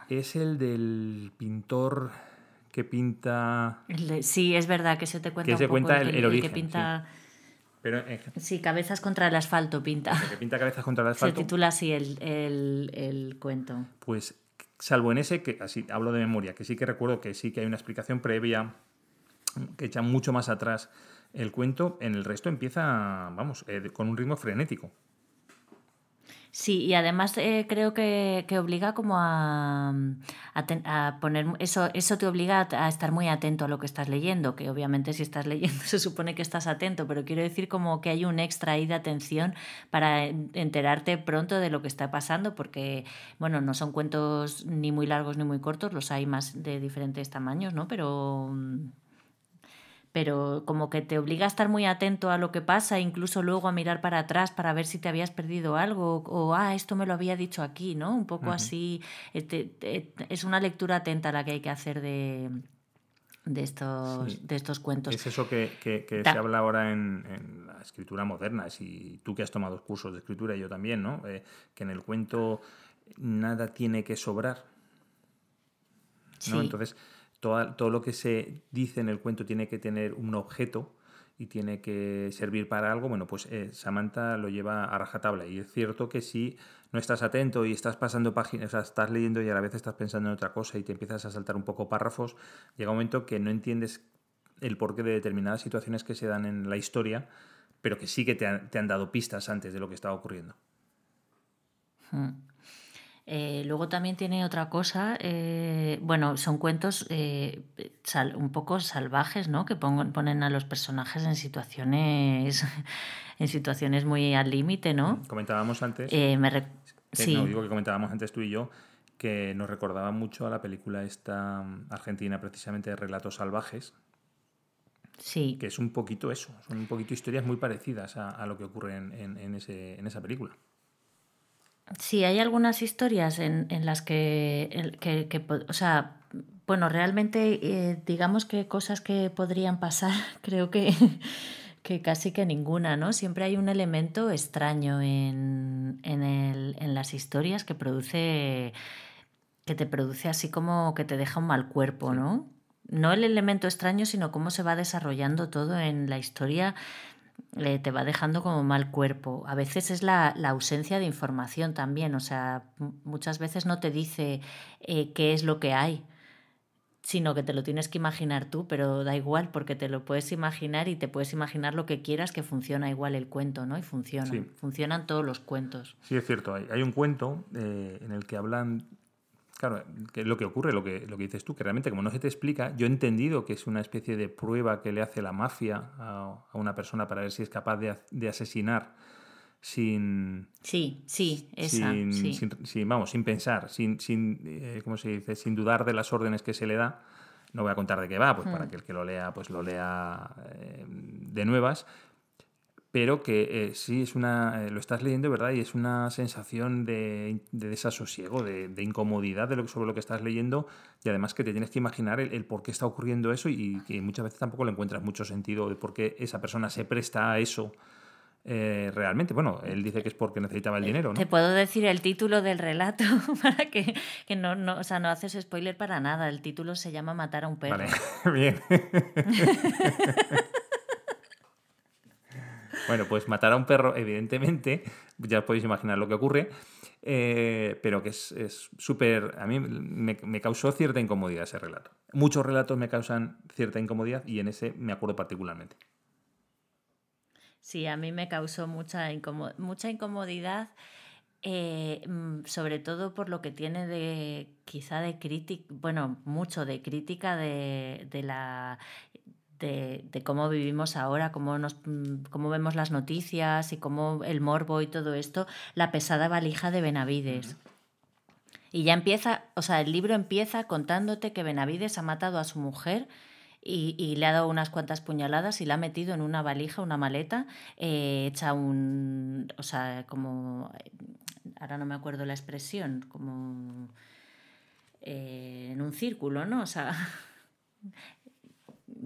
es el del pintor que pinta... sí, es verdad que se te cuenta que se cuenta el, origen. Que pinta... Pero, sí, cabezas contra el asfalto pinta. Que pinta cabezas contra el asfalto. Se titula así el, el, cuento. Pues, salvo en ese, que así hablo de memoria, que sí que recuerdo que sí que hay una explicación previa, que echa mucho más atrás el cuento, en el resto empieza, vamos, eh, con un ritmo frenético. Sí, y además eh, creo que, obliga como a, a, poner, eso, eso te obliga a, estar muy atento a lo que estás leyendo, que obviamente si estás leyendo se supone que estás atento, pero quiero decir como que hay un extra de atención para enterarte pronto de lo que está pasando, porque, bueno, no son cuentos ni muy largos ni muy cortos, los hay más de diferentes tamaños, ¿no? Pero pero como que te obliga a estar muy atento a lo que pasa, incluso luego a mirar para atrás para ver si te habías perdido algo o, ah, esto me lo había dicho aquí, ¿no? Un poco así, este, es una lectura atenta la que hay que hacer de, de estos, de estos cuentos. Es eso que, se habla ahora en, la escritura moderna, si tú que has tomado cursos de escritura y yo también, ¿no? Eh, que en el cuento nada tiene que sobrar. ¿no? Entonces, todo, lo que se dice en el cuento tiene que tener un objeto y tiene que servir para algo, bueno, pues eh, Samantha lo lleva a rajatabla. Y es cierto que si no estás atento y estás pasando páginas, o sea, estás leyendo y a la vez estás pensando en otra cosa y te empiezas a saltar un poco párrafos, llega un momento que no entiendes el porqué de determinadas situaciones que se dan en la historia, pero que sí que te, han dado pistas antes de lo que estaba ocurriendo. Hmm. Eh, luego también tiene otra cosa, eh, bueno, son cuentos eh, un poco salvajes, ¿no? Que ponen a los personajes en situaciones, en situaciones muy al límite, ¿no? Comentábamos antes. sí. No, digo que comentábamos antes tú y yo que nos recordaba mucho a la película esta mm, argentina, precisamente de Relatos Salvajes. Sí. Que es un poquito eso, son un poquito historias muy parecidas a, lo que ocurre en, ese, en esa película. Sí, hay algunas historias en, en las que, que, o sea, bueno, realmente eh, digamos que cosas que podrían pasar, creo que, que casi que ninguna, ¿no? Siempre hay un elemento extraño en, en, el, en las historias que produce, que te produce así como que te deja un mal cuerpo, ¿no? No el elemento extraño, sino cómo se va desarrollando todo en la historia te va dejando como mal cuerpo. A veces es la, ausencia de información también, o sea, muchas veces no te dice eh, qué es lo que hay, sino que te lo tienes que imaginar tú, pero da igual porque te lo puedes imaginar y te puedes imaginar lo que quieras que funciona igual el cuento, ¿no? Y funciona, funcionan todos los cuentos. Sí, es cierto, hay, un cuento eh, en el que hablan Claro, que lo que ocurre, lo que, lo que dices tú, que realmente como no se te explica, yo he entendido que es una especie de prueba que le hace la mafia a, una persona para ver si es capaz de, asesinar sin... Sí, sí, esa, sin, vamos, sin pensar, sin, sin eh, ¿cómo se dice? Sin dudar de las órdenes que se le da. No voy a contar de qué va, pues para que el que lo lea, pues lo lea eh, de nuevas pero que eh, sí es una eh, lo estás leyendo verdad y es una sensación de, desasosiego de, incomodidad de lo, sobre lo que estás leyendo y además que te tienes que imaginar el, por qué está ocurriendo eso y que muchas veces tampoco le encuentras mucho sentido de por qué esa persona se presta a eso eh, realmente. Bueno, él dice que es porque necesitaba el dinero, ¿no? Te puedo decir el título del relato para que, que no, no, o sea, no haces spoiler para nada. El título se llama Matar a un perro. Vale, bien. Bueno, pues matar a un perro, evidentemente, ya podéis imaginar lo que ocurre, eh, pero que es súper... a mí me, causó cierta incomodidad ese relato. Muchos relatos me causan cierta incomodidad y en ese me acuerdo particularmente. Sí, a mí me causó mucha, mucha incomodidad. Eh, mm, sobre todo por lo que tiene de quizá de crítica, bueno, mucho de crítica de, de la de, cómo vivimos ahora, cómo, nos, mm, cómo vemos las noticias y cómo el morbo y todo esto, la pesada valija de Benavides. Y ya empieza, o sea, el libro empieza contándote que Benavides ha matado a su mujer y, le ha dado unas cuantas puñaladas y la ha metido en una valija, una maleta, eh, hecha un, o sea, como ahora no me acuerdo la expresión, como eh, en un círculo, ¿no? O sea,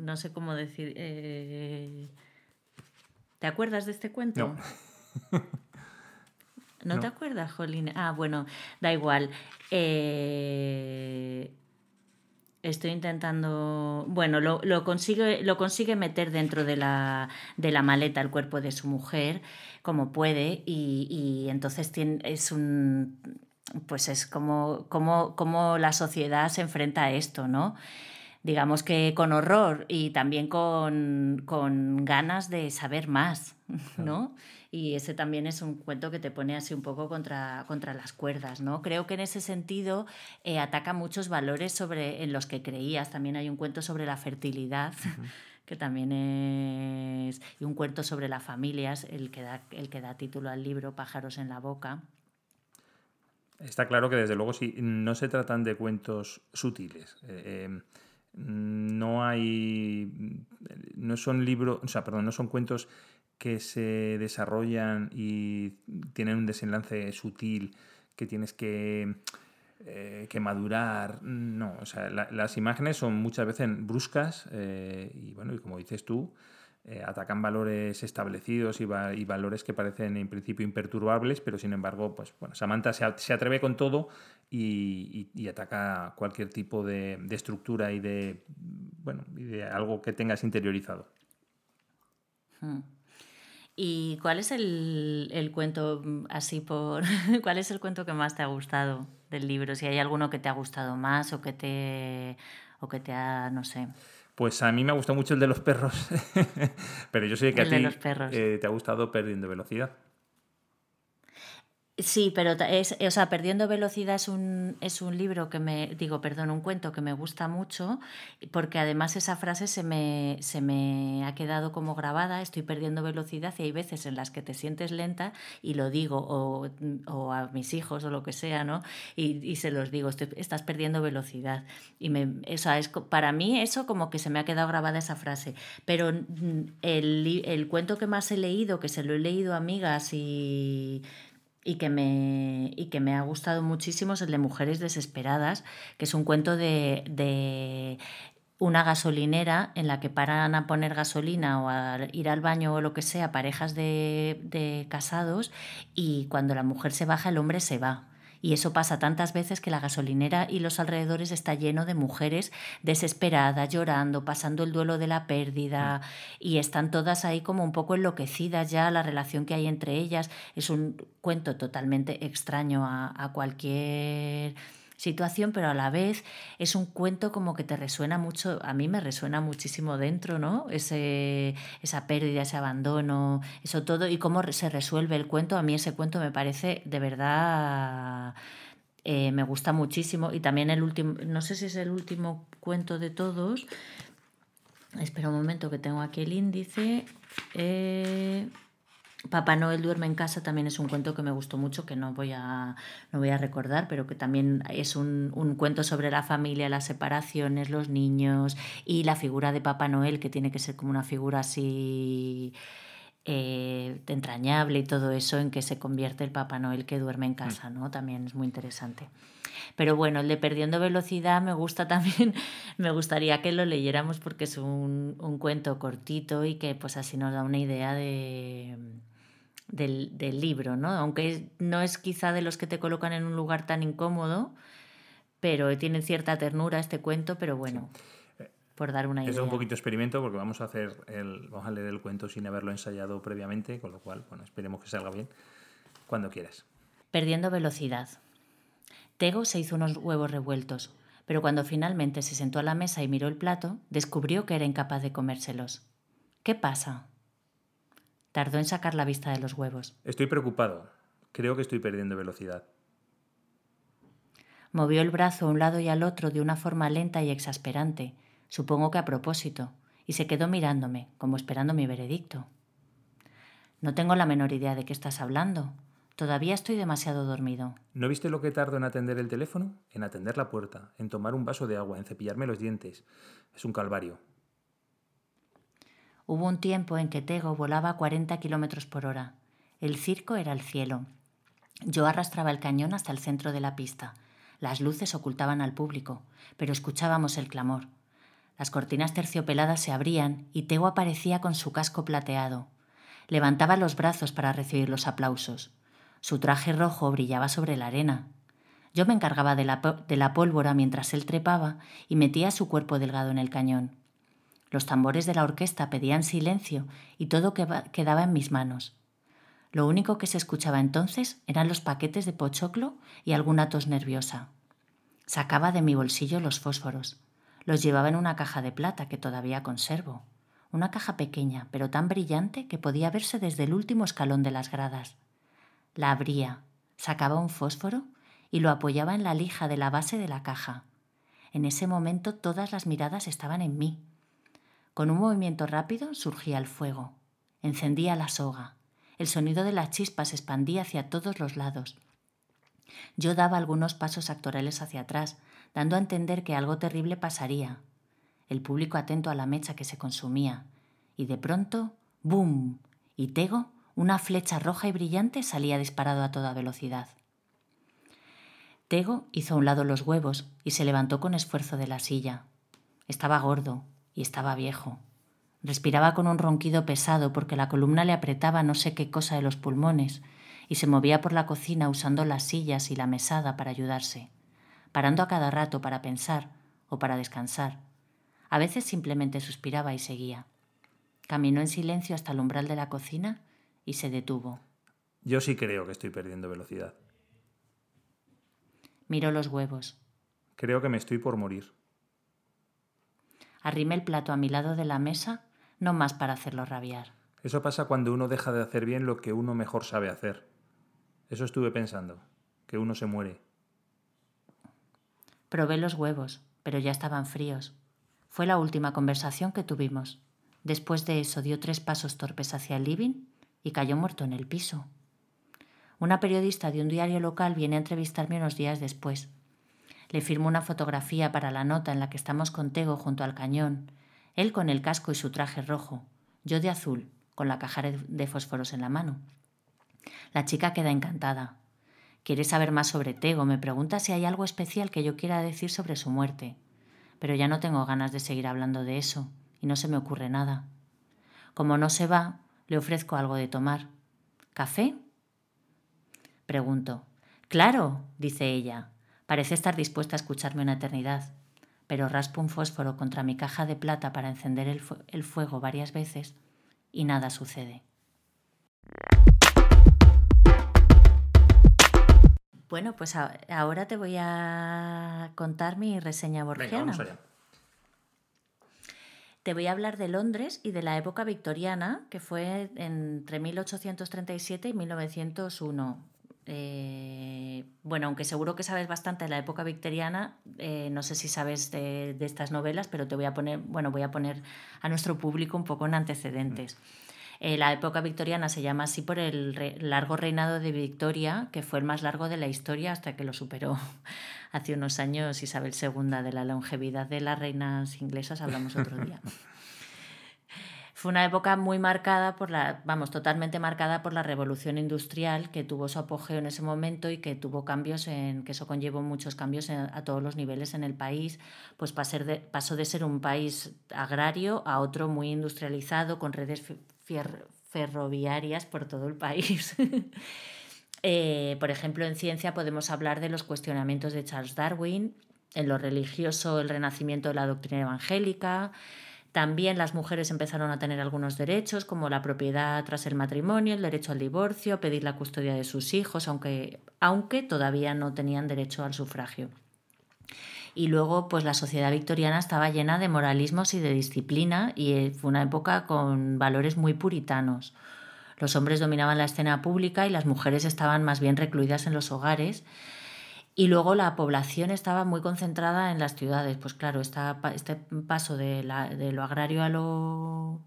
no sé cómo decir. Eh, ¿Te acuerdas de este cuento? No. ¿No, te acuerdas, Jolín? Ah, bueno, da igual. Eh, estoy intentando. Bueno, lo, consigue, lo consigue meter dentro de la, de la maleta el cuerpo de su mujer, como puede, y, y entonces tiene, es un pues es como, como, como la sociedad se enfrenta a esto, ¿no? Digamos que con horror y también con, con ganas de saber más, ¿no? Y ese también es un cuento que te pone así un poco contra, contra las cuerdas, ¿no? Creo que en ese sentido eh, ataca muchos valores sobre, en los que creías. También hay un cuento sobre la fertilidad. que también es y un cuento sobre las familias, el que da, el que da título al libro Pájaros en la boca, Está claro que desde luego sí, no se tratan de cuentos sutiles. Eh, em, no hay. No son libros. O sea, perdón, no son cuentos que se desarrollan y tienen un desenlace sutil que tienes que. Eh, que madurar. No, o sea, las imágenes son muchas veces bruscas eh, y bueno, y como dices tú, eh, atacan valores establecidos y, valores que parecen en principio imperturbables, pero sin embargo, pues bueno, Samantha se, atreve con todo y, ataca cualquier tipo de, estructura y de, bueno, de algo que tengas interiorizado. Hmm. ¿Y cuál es el, cuento, así por. ¿Cuál es el cuento que más te ha gustado del libro? Si hay alguno que te ha gustado más o que te. o que te ha. no sé. Pues a mí me ha gustado mucho el de los perros, pero yo sé que a ti eh, te ha gustado Perdiendo Velocidad. Sí, pero es, o sea, Perdiendo Velocidad es un, es un libro que me, digo, perdón, un cuento que me gusta mucho, porque además esa frase se me, se me ha quedado como grabada, estoy perdiendo velocidad y hay veces en las que te sientes lenta y lo digo, o, o a mis hijos o lo que sea, ¿no? Y, y se los digo, estás perdiendo velocidad. Y me, o sea, es, para mí eso como que se me ha quedado grabada esa frase. Pero el, el cuento que más he leído, que se lo he leído a amigas y y que, me, y que me ha gustado muchísimo es el de Mujeres Desesperadas, que es un cuento de, de una gasolinera en la que paran a poner gasolina o a ir al baño o lo que sea, parejas de, de casados, y cuando la mujer se baja, el hombre se va. Y eso pasa tantas veces que la gasolinera y los alrededores está lleno de mujeres desesperadas, llorando, pasando el duelo de la pérdida mm. y están todas ahí como un poco enloquecidas ya, la relación que hay entre ellas. Es un cuento totalmente extraño a, a cualquier situación, pero a la vez es un cuento como que te resuena mucho, a mí me resuena muchísimo dentro, ¿no? Ese, esa pérdida, ese abandono, eso todo, y cómo se resuelve el cuento, a mí ese cuento me parece de verdad... Eh, me gusta muchísimo y también el último, no sé si es el último cuento de todos, espera un momento que tengo aquí el índice. Eh, Papá Noel duerme en casa también es un cuento que me gustó mucho, que no voy a, no voy a recordar, pero que también es un, un, cuento sobre la familia, las separaciones, los niños y la figura de Papá Noel, que tiene que ser como una figura así eh, entrañable y todo eso, en que se convierte el Papá Noel que duerme en casa, ¿no? También es muy interesante. Pero bueno, el de Perdiendo Velocidad me gusta también, me gustaría que lo leyéramos porque es un, un cuento cortito y que pues así nos da una idea de del, del, libro, ¿no? Aunque no es quizá de los que te colocan en un lugar tan incómodo, pero tiene cierta ternura este cuento, pero bueno, por dar una idea. Es un poquito experimento porque vamos a hacer el, vamos a leer el cuento sin haberlo ensayado previamente, con lo cual, bueno, esperemos que salga bien cuando quieras. Perdiendo velocidad. Tego se hizo unos huevos revueltos, pero cuando finalmente se sentó a la mesa y miró el plato, descubrió que era incapaz de comérselos. ¿Qué pasa? Tardó en sacar la vista de los huevos. Estoy preocupado. Creo que estoy perdiendo velocidad. Movió el brazo a un lado y al otro de una forma lenta y exasperante, supongo que a propósito, y se quedó mirándome, como esperando mi veredicto. No tengo la menor idea de qué estás hablando. Todavía estoy demasiado dormido. ¿No viste lo que tardo en atender el teléfono? En atender la puerta, en tomar un vaso de agua, en cepillarme los dientes. Es un calvario. Hubo un tiempo en que Tego volaba a 40 kilómetros por hora. El circo era el cielo. Yo arrastraba el cañón hasta el centro de la pista. Las luces ocultaban al público, pero escuchábamos el clamor. Las cortinas terciopeladas se abrían y Tego aparecía con su casco plateado. Levantaba los brazos para recibir los aplausos. Su traje rojo brillaba sobre la arena. Yo me encargaba de la, de la pólvora mientras él trepaba y metía su cuerpo delgado en el cañón. Los tambores de la orquesta pedían silencio y todo quedaba en mis manos. Lo único que se escuchaba entonces eran los paquetes de pochoclo y alguna tos nerviosa. Sacaba de mi bolsillo los fósforos. Los llevaba en una caja de plata que todavía conservo. Una caja pequeña, pero tan brillante que podía verse desde el último escalón de las gradas. La abría, sacaba un fósforo y lo apoyaba en la lija de la base de la caja. En ese momento todas las miradas estaban en mí. Con un movimiento rápido surgía el fuego. Encendía la soga. El sonido de las chispas se expandía hacia todos los lados. Yo daba algunos pasos actorales hacia atrás, dando a entender que algo terrible pasaría. El público atento a la mecha que se consumía. Y de pronto, ¡boom! Y Tego, una flecha roja y brillante, salía disparado a toda velocidad. Tego hizo a un lado los huevos y se levantó con esfuerzo de la silla. Estaba gordo y estaba viejo. Respiraba con un ronquido pesado porque la columna le apretaba no sé qué cosa de los pulmones y se movía por la cocina usando las sillas y la mesada para ayudarse, parando a cada rato para pensar o para descansar. A veces simplemente suspiraba y seguía. Caminó en silencio hasta el umbral de la cocina y se detuvo. Yo sí creo que estoy perdiendo velocidad. Miró los huevos. Creo que me estoy por morir. Arrimé el plato a mi lado de la mesa, no más para hacerlo rabiar. Eso pasa cuando uno deja de hacer bien lo que uno mejor sabe hacer. Eso estuve pensando, que uno se muere. Probé los huevos, pero ya estaban fríos. Fue la última conversación que tuvimos. Después de eso dio tres pasos torpes hacia el living y cayó muerto en el piso. Una periodista de un diario local viene a entrevistarme unos días después. Le firmo una fotografía para la nota en la que estamos con Tego junto al cañón, él con el casco y su traje rojo, yo de azul, con la caja de fósforos en la mano. La chica queda encantada. Quiere saber más sobre Tego, me pregunta si hay algo especial que yo quiera decir sobre su muerte. Pero ya no tengo ganas de seguir hablando de eso, y no se me ocurre nada. Como no se va, le ofrezco algo de tomar. ¿Café? Pregunto. Claro, dice ella. Parece estar dispuesta a escucharme una eternidad, pero raspo un fósforo contra mi caja de plata para encender el, el fuego varias veces y nada sucede. Bueno, pues ahora te voy a contar mi reseña borgiana. Te voy a hablar de Londres y de la época victoriana, que fue entre 1837 y 1901. Eh, bueno, aunque seguro que sabes bastante de la época victoriana, eh, no sé si sabes de, estas novelas, pero te voy a poner, bueno, voy a poner a nuestro público un poco en antecedentes. Eh, la época victoriana se llama así por el largo reinado de Victoria, que fue el más largo de la historia hasta que lo superó hace unos años Isabel II. De la longevidad de las reinas inglesas hablamos otro día. Fue una época muy marcada por la, vamos, totalmente marcada por la revolución industrial que tuvo su apogeo en ese momento y que tuvo cambios en, que eso conllevó muchos cambios a todos los niveles en el país, pues pasó de ser un país agrario a otro muy industrializado con redes ferroviarias por todo el país. Eh, por ejemplo, en ciencia podemos hablar de los cuestionamientos de Charles Darwin, en lo religioso el renacimiento de la doctrina evangélica, también las mujeres empezaron a tener algunos derechos, como la propiedad tras el matrimonio, el derecho al divorcio, pedir la custodia de sus hijos, aunque, aunque todavía no tenían derecho al sufragio. Y luego, pues la sociedad victoriana estaba llena de moralismos y de disciplina y eh, fue una época con valores muy puritanos. Los hombres dominaban la escena pública y las mujeres estaban más bien recluidas en los hogares y luego la población estaba muy concentrada en las ciudades. Pues claro, este paso de, lo agrario a lo,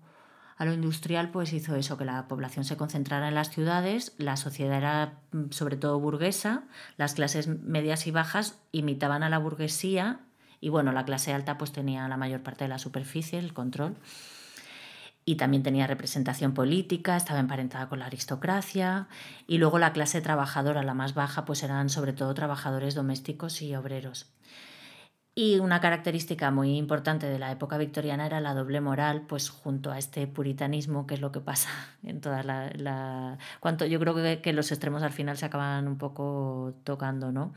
a lo industrial pues hizo eso, que la población se concentrara en las ciudades, la sociedad era mm, sobre todo burguesa, las clases medias y bajas imitaban a la burguesía y bueno, la clase alta pues tenía la mayor parte de la superficie, el control. Y también tenía representación política, estaba emparentada con la aristocracia y luego la clase trabajadora, la más baja, pues eran sobre todo trabajadores domésticos y obreros. Y una característica muy importante de la época victoriana era la doble moral, pues junto a este puritanismo, que es lo que pasa en toda la... Cuanto, yo creo que, que, los extremos al final se acaban un poco tocando, ¿no?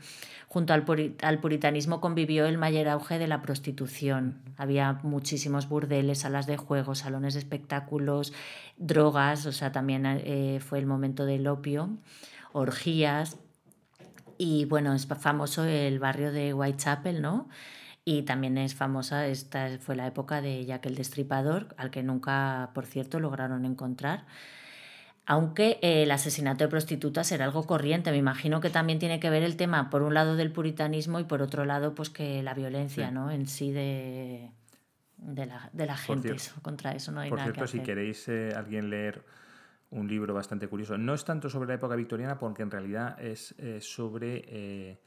Junto al, al puritanismo convivió el mayor auge de la prostitución. Había muchísimos burdeles, salas de juegos, salones de espectáculos, drogas, o sea, también eh, fue el momento del opio, orgías y bueno, es famoso el barrio de Whitechapel, ¿no? Y también es famosa, esta fue la época de Jack el Destripador, al que nunca, por cierto, lograron encontrar. Aunque el asesinato de prostitutas era algo corriente, me imagino que también tiene que ver el tema, por un lado, del puritanismo y por otro lado, pues que la violencia, ¿no? En sí de, de, la, de la gente, contra eso no hay por nada cierto, si queréis eh, alguien leer un libro bastante curioso. No es tanto sobre la época victoriana, porque en realidad es eh, sobre eh,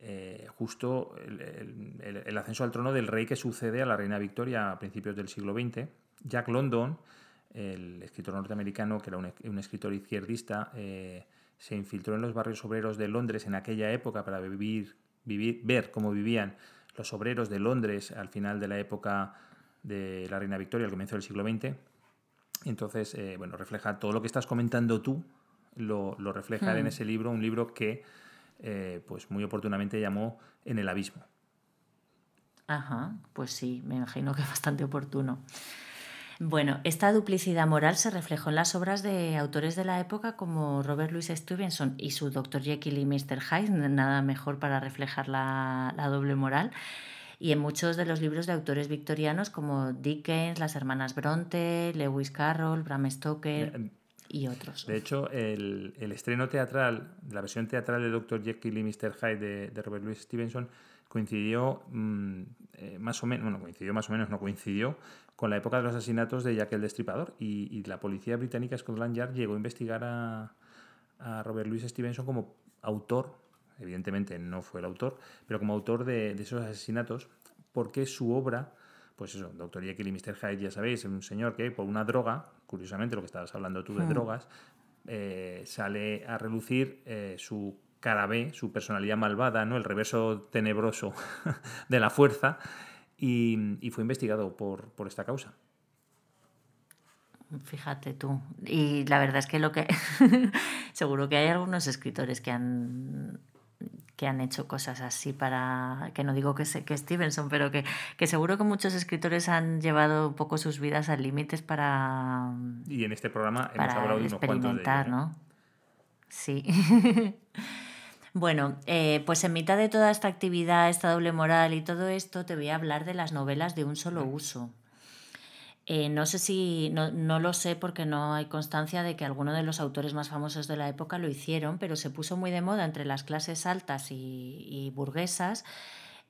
eh, justo el, ascenso al trono del rey que sucede a la reina Victoria a principios del siglo XX. Jack London, el escritor norteamericano, que era un, escritor izquierdista, se infiltró en los barrios obreros de Londres en aquella época para vivir, vivir, ver cómo vivían los obreros de Londres al final de la época de la reina Victoria, al comienzo del siglo XX entonces, eh, bueno, refleja todo lo que estás comentando tú, lo, refleja en hmm. ese libro, un libro que, eh, pues muy oportunamente llamó En el abismo. Ajá, pues sí, me imagino que es bastante oportuno. Bueno, esta duplicidad moral se reflejó en las obras de autores de la época como Robert Louis Stevenson y su Dr. Jekyll y Mr. Hyde, nada mejor para reflejar la, la doble moral y en muchos de los libros de autores victorianos como Dickens, las hermanas Bronte, Lewis Carroll, Bram Stoker eh, y otros. De hecho, el, el, estreno teatral, la versión teatral de Dr. Jekyll y Mr. Hyde de, Robert Louis Stevenson coincidió mm, eh, más o menos, bueno, coincidió más o menos, no coincidió con la época de los asesinatos de Jack el Destripador y, y la policía británica Scotland Yard llegó a investigar a, a Robert Louis Stevenson como autor evidentemente no fue el autor, pero como autor de, esos asesinatos, porque su obra, pues eso, Doctor Jekyll y Mr. Hyde, ya sabéis, es un señor que por una droga, curiosamente lo que estabas hablando tú de hmm. drogas, eh, sale a relucir eh, su cara B, su personalidad malvada, ¿no? el reverso tenebroso de la fuerza, y, y fue investigado por, por esta causa. Fíjate tú. Y la verdad es que lo que seguro que hay algunos escritores que han que han hecho cosas así para, que no digo que, que Stevenson, pero que, que, seguro que muchos escritores han llevado un poco sus vidas al límites para... Y en este programa hemos hablado de unos experimentar, ¿no? Sí. bueno, eh, pues en mitad de toda esta actividad, esta doble moral y todo esto, te voy a hablar de las novelas de un solo uso. Eh, no sé si, no, no, lo sé porque no hay constancia de que alguno de los autores más famosos de la época lo hicieron, pero se puso muy de moda entre las clases altas y, burguesas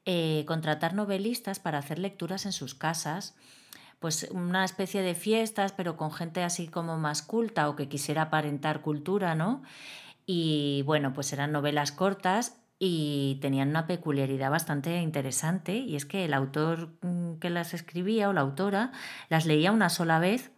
eh, contratar novelistas para hacer lecturas en sus casas. Pues una especie de fiestas, pero con gente así como más culta o que quisiera aparentar cultura, ¿no? Y bueno, pues eran novelas cortas y tenían una peculiaridad bastante interesante y es que el autor mm, que las escribía o la autora las leía una sola vez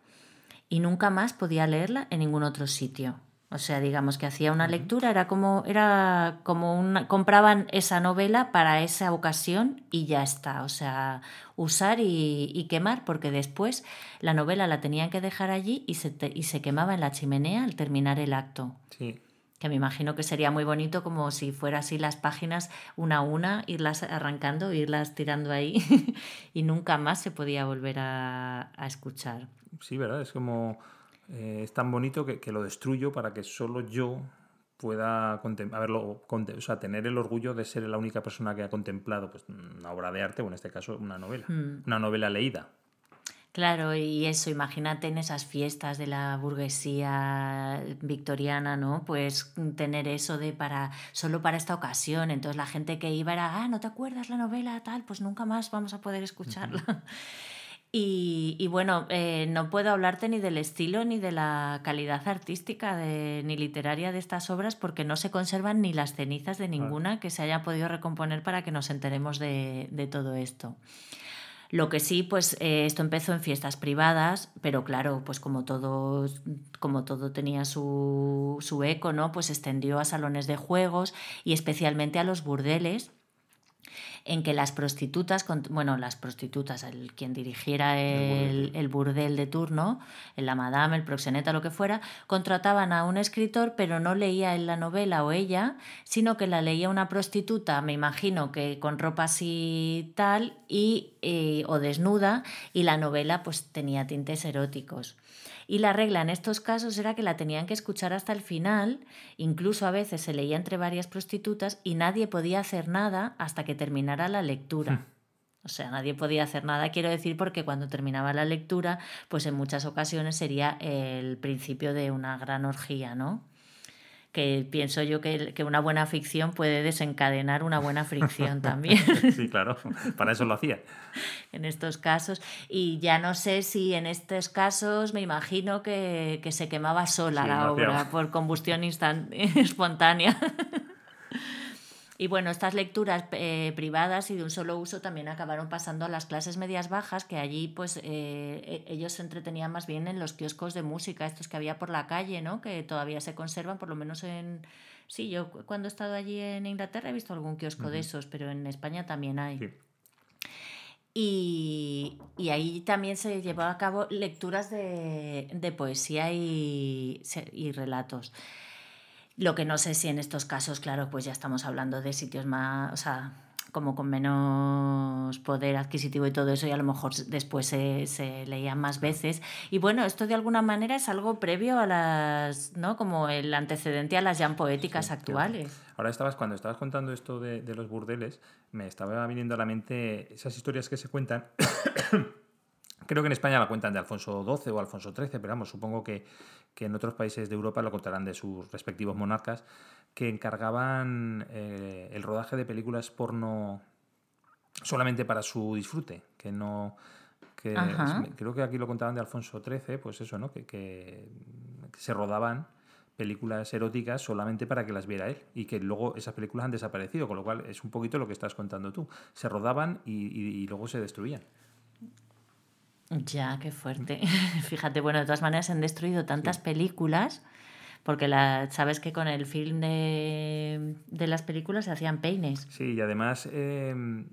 y nunca más podía leerla en ningún otro sitio. O sea, digamos que hacía una lectura, era como, era como una, compraban esa novela para esa ocasión y ya está. O sea, usar y, quemar, porque después la novela la tenían que dejar allí y se, y se quemaba en la chimenea al terminar el acto. Sí que me imagino que sería muy bonito como si fuera así las páginas una a una, irlas arrancando, irlas tirando ahí y nunca más se podía volver a, escuchar. Sí, ¿verdad? Es como, eh, es tan bonito que, lo destruyo para que solo yo pueda haberlo, o sea, tener el orgullo de ser la única persona que ha contemplado pues, una obra de arte, o en este caso una novela, hmm. una novela leída. Claro, y eso, imagínate en esas fiestas de la burguesía victoriana, ¿no? Pues tener eso de para, solo para esta ocasión. Entonces la gente que iba era, ah, ¿no te acuerdas la novela tal? Pues nunca más vamos a poder escucharla. Y, bueno, eh, no puedo hablarte ni del estilo ni de la calidad artística de, ni literaria de estas obras porque no se conservan ni las cenizas de ninguna que se haya podido recomponer para que nos enteremos de, de todo esto. Lo que sí, pues eh, esto empezó en fiestas privadas, pero claro, pues como todo, como todo tenía su, su eco, ¿no? Pues extendió a salones de juegos y especialmente a los burdeles en que las prostitutas, bueno, las prostitutas, el, quien dirigiera el, burdel de turno, la madame, el proxeneta, lo que fuera, contrataban a un escritor, pero no leía él la novela o ella, sino que la leía una prostituta, me imagino que con ropa así tal, y, eh, o desnuda, y la novela pues tenía tintes eróticos. Y la regla en estos casos era que la tenían que escuchar hasta el final, incluso a veces se leía entre varias prostitutas y nadie podía hacer nada hasta que terminara la lectura. Hmm. O sea, nadie podía hacer nada, quiero decir, porque cuando terminaba la lectura, pues en muchas ocasiones sería el principio de una gran orgía, ¿no? Que pienso yo que, una buena ficción puede desencadenar una buena fricción también. sí, claro, para eso lo hacía. en estos casos. Y ya no sé si en estos casos me imagino que, se quemaba sola la obra por combustión espontánea. Y bueno, estas lecturas eh, privadas y de un solo uso también acabaron pasando a las clases medias bajas, que allí pues eh, e, ellos se entretenían más bien en los kioscos de música, estos que había por la calle, ¿no? Que todavía se conservan, por lo menos en... Sí, yo cuando he estado allí en Inglaterra he visto algún kiosco de esos, pero en España también hay. Y, y, ahí también se llevó a cabo lecturas de, de poesía y, y relatos. Lo que no sé si en estos casos, claro, pues ya estamos hablando de sitios más, o sea, como con menos poder adquisitivo y todo eso, y a lo mejor después se, se leía más veces. Y bueno, esto de alguna manera es algo previo a las, ¿no? Como el antecedente a las ya poéticas actuales. Ahora estabas, cuando estabas contando esto de, de los burdeles, me estaba viniendo a la mente esas historias que se cuentan. Creo que en España la cuentan de Alfonso XII o Alfonso XIII, pero vamos, supongo que, que en otros países de Europa lo contarán de sus respectivos monarcas, que encargaban eh, el rodaje de películas porno solamente para su disfrute, que no... Que creo que aquí lo contaban de Alfonso XIII, pues eso, ¿no? Que, que, se rodaban películas eróticas solamente para que las viera él y que luego esas películas han desaparecido, con lo cual es un poquito lo que estás contando tú. Se rodaban y luego se destruían. Ya, qué fuerte. Fíjate, bueno, de todas maneras han destruido tantas películas, porque la, sabes que con el film de, las películas se hacían peines. Sí, y además em,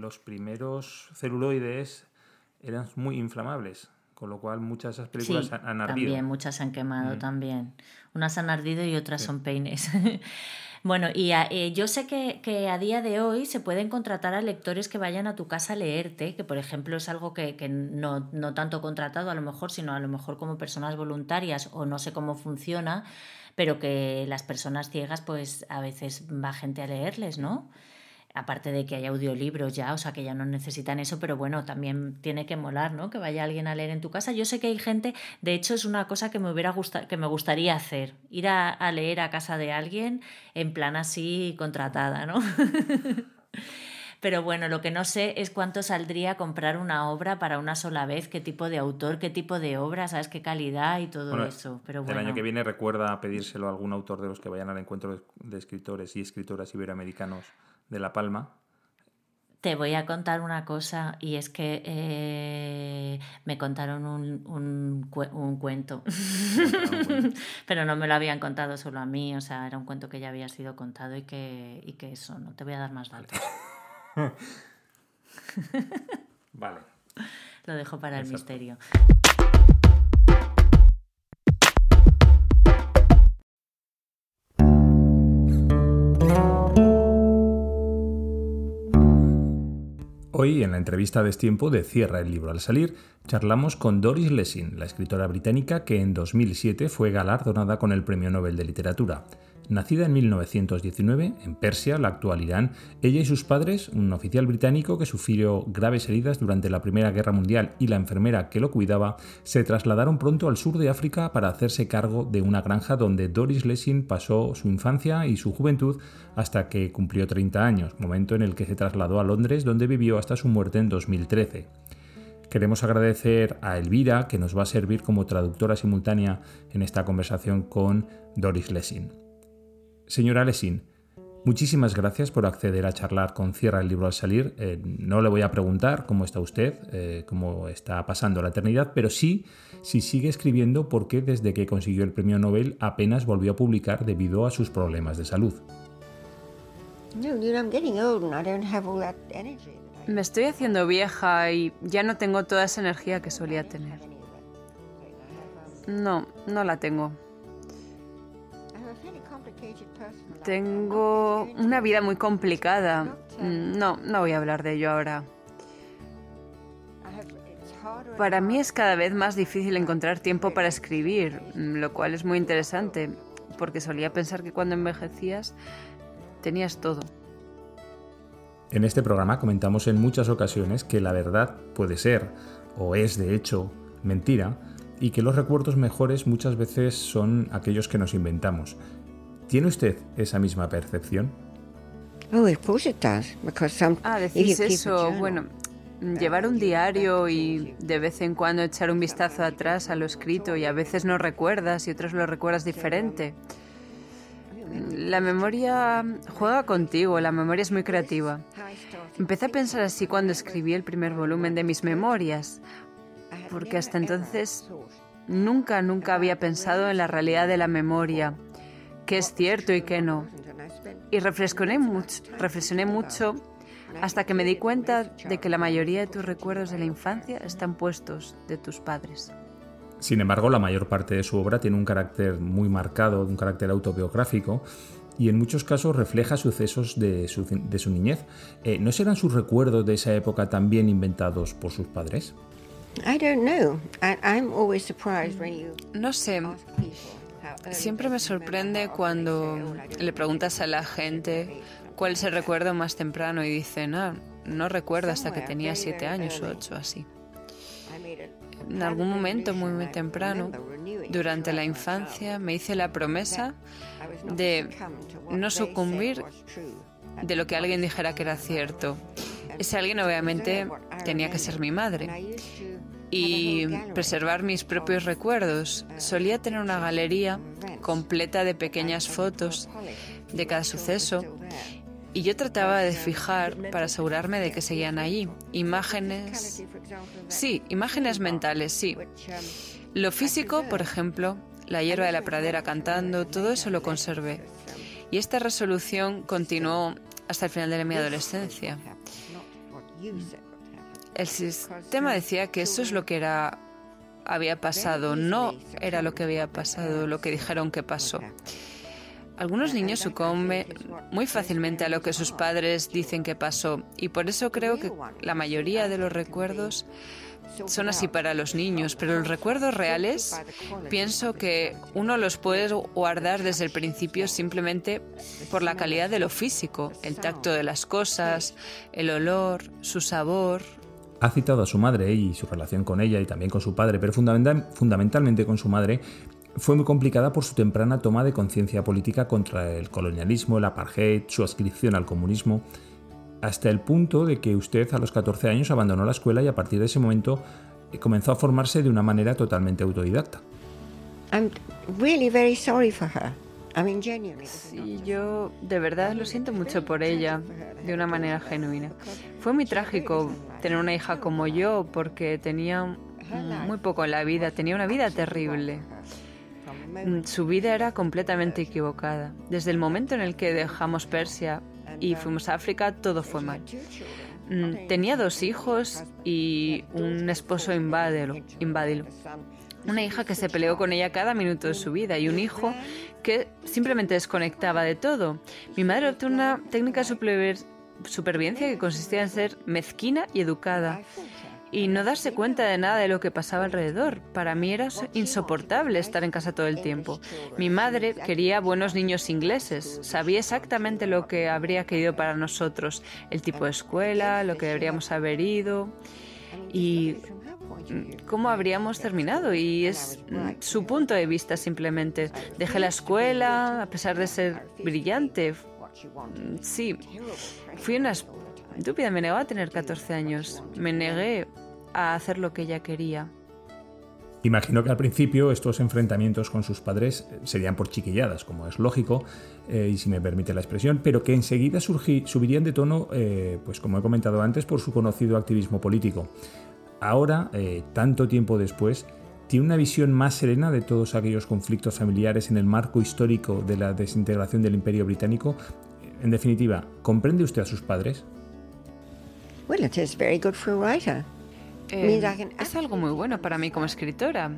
los primeros celuloides eran muy inflamables, con lo cual muchas de esas películas han ardido. También, muchas se han quemado mm. también. Unas han ardido y otras son peines. Bueno, y eh, yo sé que, a día de hoy se pueden contratar a lectores que vayan a tu casa a leerte, que por ejemplo es algo que, no, no, tanto contratado a lo mejor, sino a lo mejor como personas voluntarias o no sé cómo funciona, pero que las personas ciegas pues a veces va gente a leerles, ¿no? Aparte de que hay audiolibros ya, o sea que ya no necesitan eso, pero bueno, también tiene que molar, ¿no? Que vaya alguien a leer en tu casa. Yo sé que hay gente, de hecho es una cosa que me hubiera gustado, que me gustaría hacer, ir a, leer a casa de alguien en plan así contratada, ¿no? Pero bueno, lo que no sé es cuánto saldría comprar una obra para una sola vez, qué tipo de autor, qué tipo de obra, sabes qué calidad y todo eso. Pero El año que viene recuerda pedírselo a algún autor de los que vayan al encuentro de escritores y escritoras iberoamericanos de La Palma. Te voy a contar una cosa y es que eh, me contaron un, un, cuento, pero no me lo habían contado solo a mí, o sea, era un cuento que ya había sido contado y que, y que eso, no te voy a dar más datos. vale. Lo dejo para el misterio. Hoy, en la entrevista de Destiempo de Cierra el libro al salir, charlamos con Doris Lessing, la escritora británica que en 2007 fue galardonada con el Premio Nobel de Literatura. Nacida en 1919 en Persia, la actual Irán, ella y sus padres, un oficial británico que sufrió graves heridas durante la Primera Guerra Mundial y la enfermera que lo cuidaba, se trasladaron pronto al sur de África para hacerse cargo de una granja donde Doris Lessing pasó su infancia y su juventud hasta que cumplió 30 años, momento en el que se trasladó a Londres donde vivió hasta su muerte en 2013. Queremos agradecer a Elvira, que nos va a servir como traductora simultánea en esta conversación con Doris Lessing. Señora Lessing, Muchísimas gracias por acceder a charlar con Cierra el libro al salir. Eh, no le voy a preguntar cómo está usted, eh, cómo está pasando la eternidad, pero sí si sigue escribiendo porque desde que consiguió el premio Nobel apenas volvió a publicar debido a sus problemas de salud. Me estoy haciendo vieja y ya no tengo toda esa energía que solía tener. No, no la tengo. Tengo una vida muy complicada. Mm, no, no voy a hablar de ello ahora. Para mí es cada vez más difícil encontrar tiempo para escribir, mm, lo cual es muy interesante, porque solía pensar que cuando envejecías tenías todo. En este programa comentamos en muchas ocasiones que la verdad puede ser, o es de hecho, mentira, y que los recuerdos mejores muchas veces son aquellos que nos inventamos. ¿Tiene usted esa misma percepción? Oh, ah, decís eso. Bueno, llevar un diario y de vez en cuando echar un vistazo atrás a lo escrito y a veces no recuerdas y otros lo recuerdas diferente. La memoria juega contigo, la memoria es muy creativa. Empecé a pensar así cuando escribí el primer volumen de mis memorias, porque hasta entonces nunca, nunca había pensado en la realidad de la memoria qué es cierto y qué no. Y reflexioné mucho, reflexioné mucho hasta que me di cuenta de que la mayoría de tus recuerdos de la infancia están puestos de tus padres. Sin embargo, la mayor parte de su obra tiene un carácter muy marcado, un carácter autobiográfico, y en muchos casos refleja sucesos de su, de su niñez. Eh, ¿No serán sus recuerdos de esa época también inventados por sus padres? No sé. Siempre me sorprende cuando le preguntas a la gente cuál es el recuerdo más temprano y dicen, ah, no recuerdo hasta que tenía siete años o ocho, así. En algún momento muy, muy temprano, durante la infancia, me hice la promesa de no sucumbir de lo que alguien dijera que era cierto. Ese alguien obviamente tenía que ser mi madre y preservar mis propios recuerdos. Solía tener una galería completa de pequeñas fotos de cada suceso y yo trataba de fijar para asegurarme de que seguían allí. Imágenes. Sí, imágenes mentales, sí. Lo físico, por ejemplo, la hierba de la pradera cantando, todo eso lo conservé. Y esta resolución continuó hasta el final de mi adolescencia. El sistema decía que eso es lo que era había pasado, no era lo que había pasado, lo que dijeron que pasó. Algunos niños sucumben muy fácilmente a lo que sus padres dicen que pasó y por eso creo que la mayoría de los recuerdos son así para los niños, pero los recuerdos reales pienso que uno los puede guardar desde el principio simplemente por la calidad de lo físico, el tacto de las cosas, el olor, su sabor, ha citado a su madre y su relación con ella y también con su padre, pero fundamentalmente con su madre, fue muy complicada por su temprana toma de conciencia política contra el colonialismo, el apartheid, su adscripción al comunismo, hasta el punto de que usted a los 14 años abandonó la escuela y a partir de ese momento eh, comenzó a formarse de una manera totalmente autodidacta. Sí, yo de verdad lo siento mucho por ella, de una manera genuina. Fue muy trágico tener una hija como yo porque tenía muy poco en la vida, tenía una vida terrible. Su vida era completamente equivocada. Desde el momento en el que dejamos Persia y fuimos a África, todo fue mal. Mm, tenía dos hijos y un esposo invádilo una hija que se peleó con ella cada minuto de su vida y un hijo que simplemente desconectaba de todo. Mi madre optó una técnica de supervivencia que consistía en ser mezquina y educada y no darse cuenta de nada de lo que pasaba alrededor. Para mí era insoportable estar en casa todo el tiempo. Mi madre quería buenos niños ingleses, sabía exactamente lo que habría querido para nosotros, el tipo de escuela, lo que deberíamos haber ido y cómo habríamos terminado y es su punto de vista simplemente. Dejé la escuela a pesar de ser brillante. Sí, fui una estúpida, me negó a tener 14 años. Me negué a hacer lo que ella quería. Imagino que al principio estos enfrentamientos con sus padres eh, serían por chiquilladas, como es lógico, eh, y si me permite la expresión, pero que enseguida subirían de tono, eh, pues como he comentado antes, por su conocido activismo político. Ahora, tanto tiempo después, tiene una visión más serena de todos aquellos conflictos familiares en el marco histórico de la desintegración del Imperio Británico. En definitiva, ¿comprende usted a sus padres? Well, it is very good for a writer. Eh, es algo muy bueno para mí como escritora,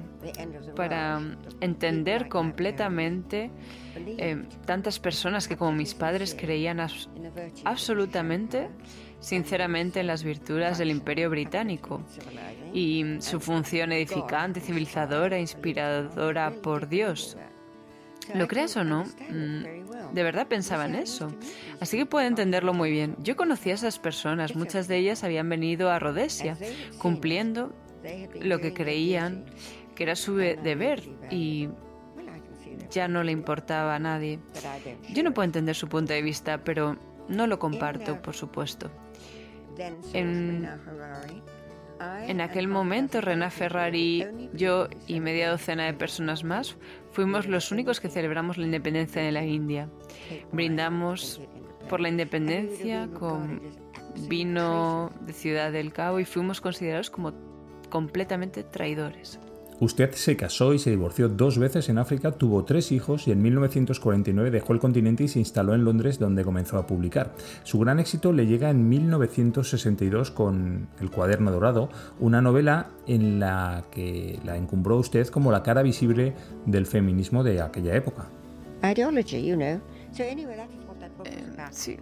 para entender completamente eh, tantas personas que como mis padres creían absolutamente, sinceramente en las virtudes del imperio británico y su función edificante, civilizadora, inspiradora por Dios. ¿Lo creas o no? Mm, de verdad pensaba en eso. Así que puedo entenderlo muy bien. Yo conocí a esas personas, muchas de ellas habían venido a Rhodesia, cumpliendo lo que creían que era su deber y ya no le importaba a nadie. Yo no puedo entender su punto de vista, pero no lo comparto, por supuesto. En, en aquel momento, Rena Ferrari, yo y media docena de personas más fuimos los únicos que celebramos la independencia de la India. Brindamos por la independencia con vino de Ciudad del Cabo y fuimos considerados como completamente traidores. Usted se casó y se divorció dos veces en África, tuvo tres hijos y en 1949 dejó el continente y se instaló en Londres donde comenzó a publicar. Su gran éxito le llega en 1962 con El cuaderno dorado, una novela en la que la encumbró usted como la cara visible del feminismo de aquella época. Sí.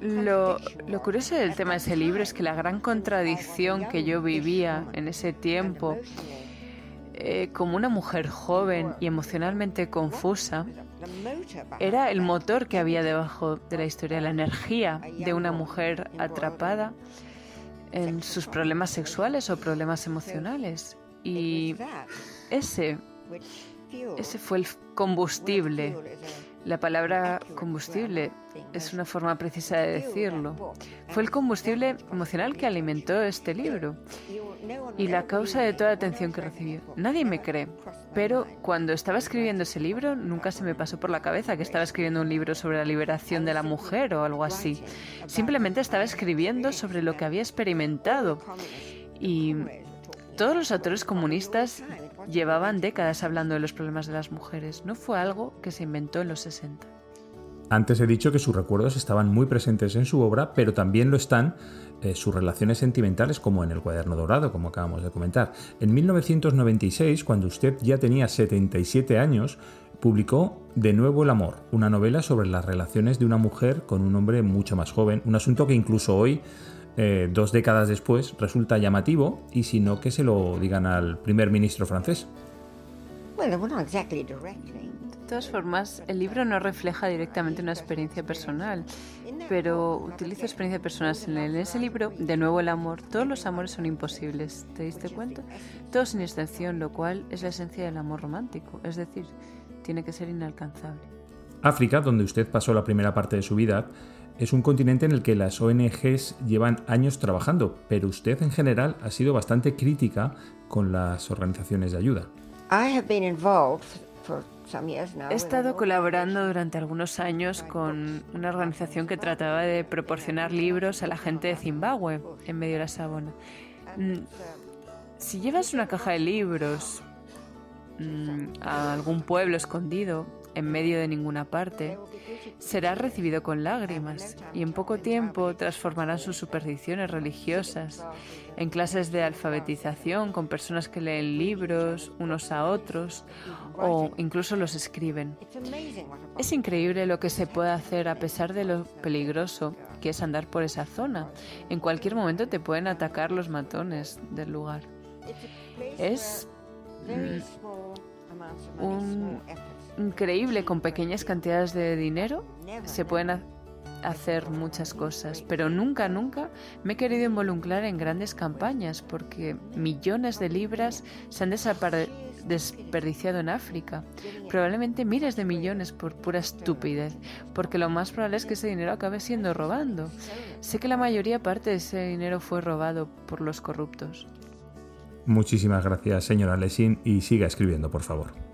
Lo, lo, curioso del tema de ese libro es que la gran contradicción que yo vivía en ese tiempo eh, como una mujer joven y emocionalmente confusa, era el motor que había debajo de la historia, la energía de una mujer atrapada en sus problemas sexuales o problemas emocionales. Y ese, ese fue el combustible la palabra combustible es una forma precisa de decirlo. Fue el combustible emocional que alimentó este libro y la causa de toda la atención que recibió. Nadie me cree, pero cuando estaba escribiendo ese libro nunca se me pasó por la cabeza que estaba escribiendo un libro sobre la liberación de la mujer o algo así. Simplemente estaba escribiendo sobre lo que había experimentado y todos los autores comunistas llevaban décadas hablando de los problemas de las mujeres. No fue algo que se inventó en los 60. Antes he dicho que sus recuerdos estaban muy presentes en su obra, pero también lo están eh, sus relaciones sentimentales, como en el cuaderno dorado, como acabamos de comentar. En 1996, cuando usted ya tenía 77 años, publicó De nuevo el amor, una novela sobre las relaciones de una mujer con un hombre mucho más joven, un asunto que incluso hoy eh, dos décadas después resulta llamativo y si no que se lo digan al primer ministro francés. De todas formas, el libro no refleja directamente una experiencia personal, pero utiliza experiencias personales en ese libro. De nuevo, el amor. Todos los amores son imposibles. ¿Te diste cuenta? Todos sin excepción, lo cual es la esencia del amor romántico. Es decir, tiene que ser inalcanzable. África, donde usted pasó la primera parte de su vida, es un continente en el que las ONGs llevan años trabajando, pero usted en general ha sido bastante crítica con las organizaciones de ayuda. He estado colaborando durante algunos años con una organización que trataba de proporcionar libros a la gente de Zimbabue en medio de la sabana. Mm, si llevas una caja de libros mm, a algún pueblo escondido, en medio de ninguna parte, será recibido con lágrimas y en poco tiempo transformarán sus supersticiones religiosas en clases de alfabetización con personas que leen libros unos a otros o incluso los escriben. Es increíble lo que se puede hacer a pesar de lo peligroso que es andar por esa zona. En cualquier momento te pueden atacar los matones del lugar. Es un increíble con pequeñas cantidades de dinero. Se pueden hacer muchas cosas, pero nunca, nunca me he querido involucrar en grandes campañas porque millones de libras se han desperdiciado en África. Probablemente miles de millones por pura estupidez, porque lo más probable es que ese dinero acabe siendo robando. Sé que la mayoría parte de ese dinero fue robado por los corruptos. Muchísimas gracias, señora Lesín, y siga escribiendo, por favor.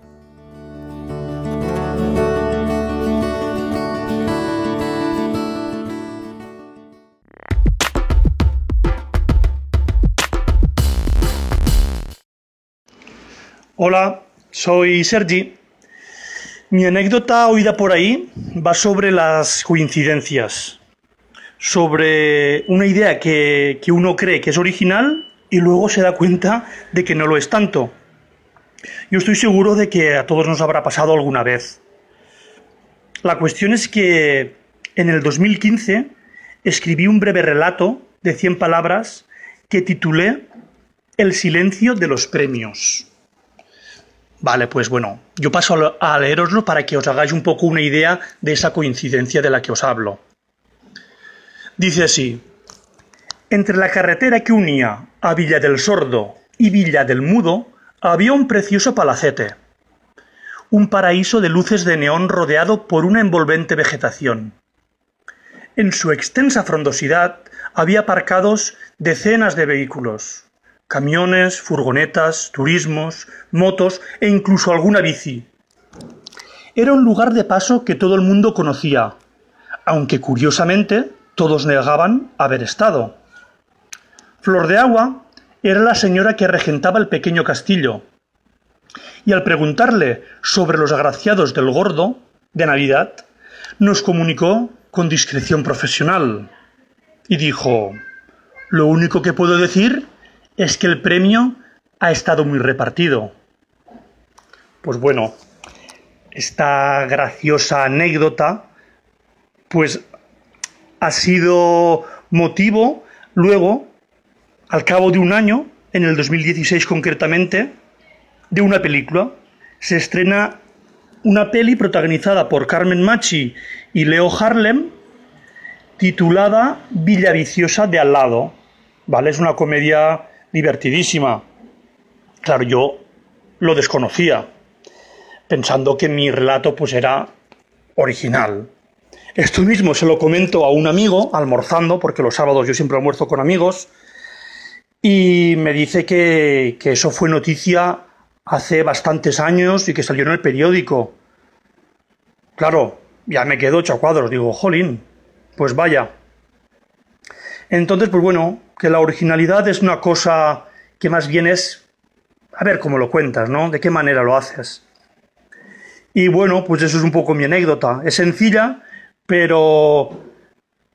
Hola, soy Sergi. Mi anécdota oída por ahí va sobre las coincidencias, sobre una idea que, que, uno cree que es original y luego se da cuenta de que no lo es tanto. Yo estoy seguro de que a todos nos habrá pasado alguna vez. La cuestión es que en el 2015 escribí un breve relato de 100 palabras que titulé El silencio de los premios. Vale, pues bueno, yo paso a leeroslo para que os hagáis un poco una idea de esa coincidencia de la que os hablo. Dice así, entre la carretera que unía a Villa del Sordo y Villa del Mudo había un precioso palacete, un paraíso de luces de neón rodeado por una envolvente vegetación. En su extensa frondosidad había aparcados decenas de vehículos, camiones, furgonetas, turismos, motos e incluso alguna bici. Era un lugar de paso que todo el mundo conocía, aunque curiosamente todos negaban haber estado. Flor de Agua era la señora que regentaba el pequeño castillo, y al preguntarle sobre los agraciados del gordo de Navidad, nos comunicó con discreción profesional y dijo, lo único que puedo decir es que el premio ha estado muy repartido. Pues bueno, esta graciosa anécdota pues ha sido motivo luego, al cabo de un año, en el 2016 concretamente, de una película. Se estrena una peli protagonizada por Carmen Machi y Leo Harlem, titulada Villa Viciosa de al lado. ¿Vale? Es una comedia divertidísima. Claro, yo lo desconocía, pensando que mi relato pues era original. Esto mismo se lo comento a un amigo almorzando, porque los sábados yo siempre almuerzo con amigos, y me dice que, que eso fue noticia hace bastantes años y que salió en el periódico. Claro, ya me quedo hecho a cuadros, digo, jolín, pues vaya. Entonces, pues bueno, que la originalidad es una cosa que más bien es a ver cómo lo cuentas, ¿no? De qué manera lo haces. Y bueno, pues eso es un poco mi anécdota. Es sencilla, pero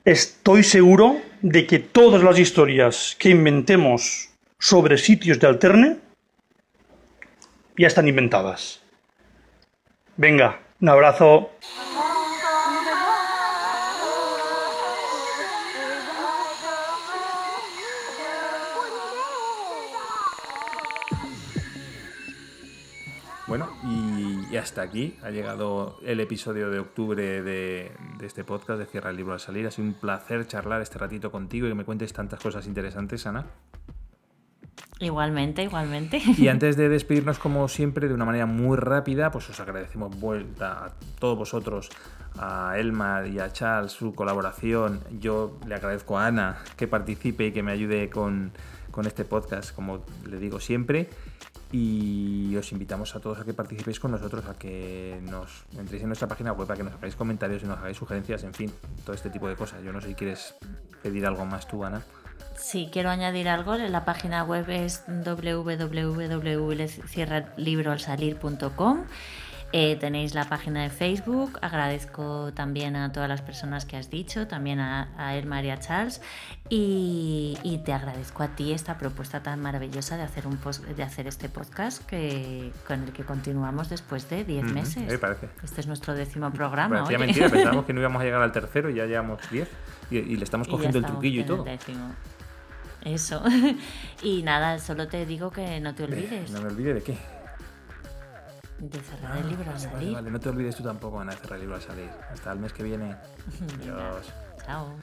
estoy seguro de que todas las historias que inventemos sobre sitios de alterne ya están inventadas. Venga, un abrazo. Hasta aquí ha llegado el episodio de octubre de, este podcast de Cierra el Libro al Salir. Ha sido un placer charlar este ratito contigo y que me cuentes tantas cosas interesantes, Ana. Igualmente, igualmente. Y antes de despedirnos, como siempre, de una manera muy rápida, pues os agradecemos vuelta a todos vosotros, a Elmar y a Charles su colaboración. Yo le agradezco a Ana que participe y que me ayude con, con este podcast, como le digo siempre y os invitamos a todos a que participéis con nosotros, a que nos entréis en nuestra página web, a que nos hagáis comentarios y nos hagáis sugerencias, en fin, todo este tipo de cosas. Yo no sé si quieres pedir algo más tú, Ana. Sí, quiero añadir algo. La página web es www.cierralibroalsalir.com eh, tenéis la página de Facebook. Agradezco también a todas las personas que has dicho, también a, a él, María Charles. Y, te agradezco a ti esta propuesta tan maravillosa de hacer, un de hacer este podcast que, con el que continuamos después de 10 meses. parece. Este es nuestro décimo programa. Parecía mentira, pensábamos que no íbamos a llegar al tercero y ya llevamos 10. Y, le estamos cogiendo el truquillo y todo. Eso. y nada, solo te digo que no te olvides. ¿No me olvide de qué? De cerrar el ah, libro ah, al salir. Vale, no te olvides tú tampoco, Ana, de cerrar el libro al salir. Hasta el mes que viene. Adiós. Chao.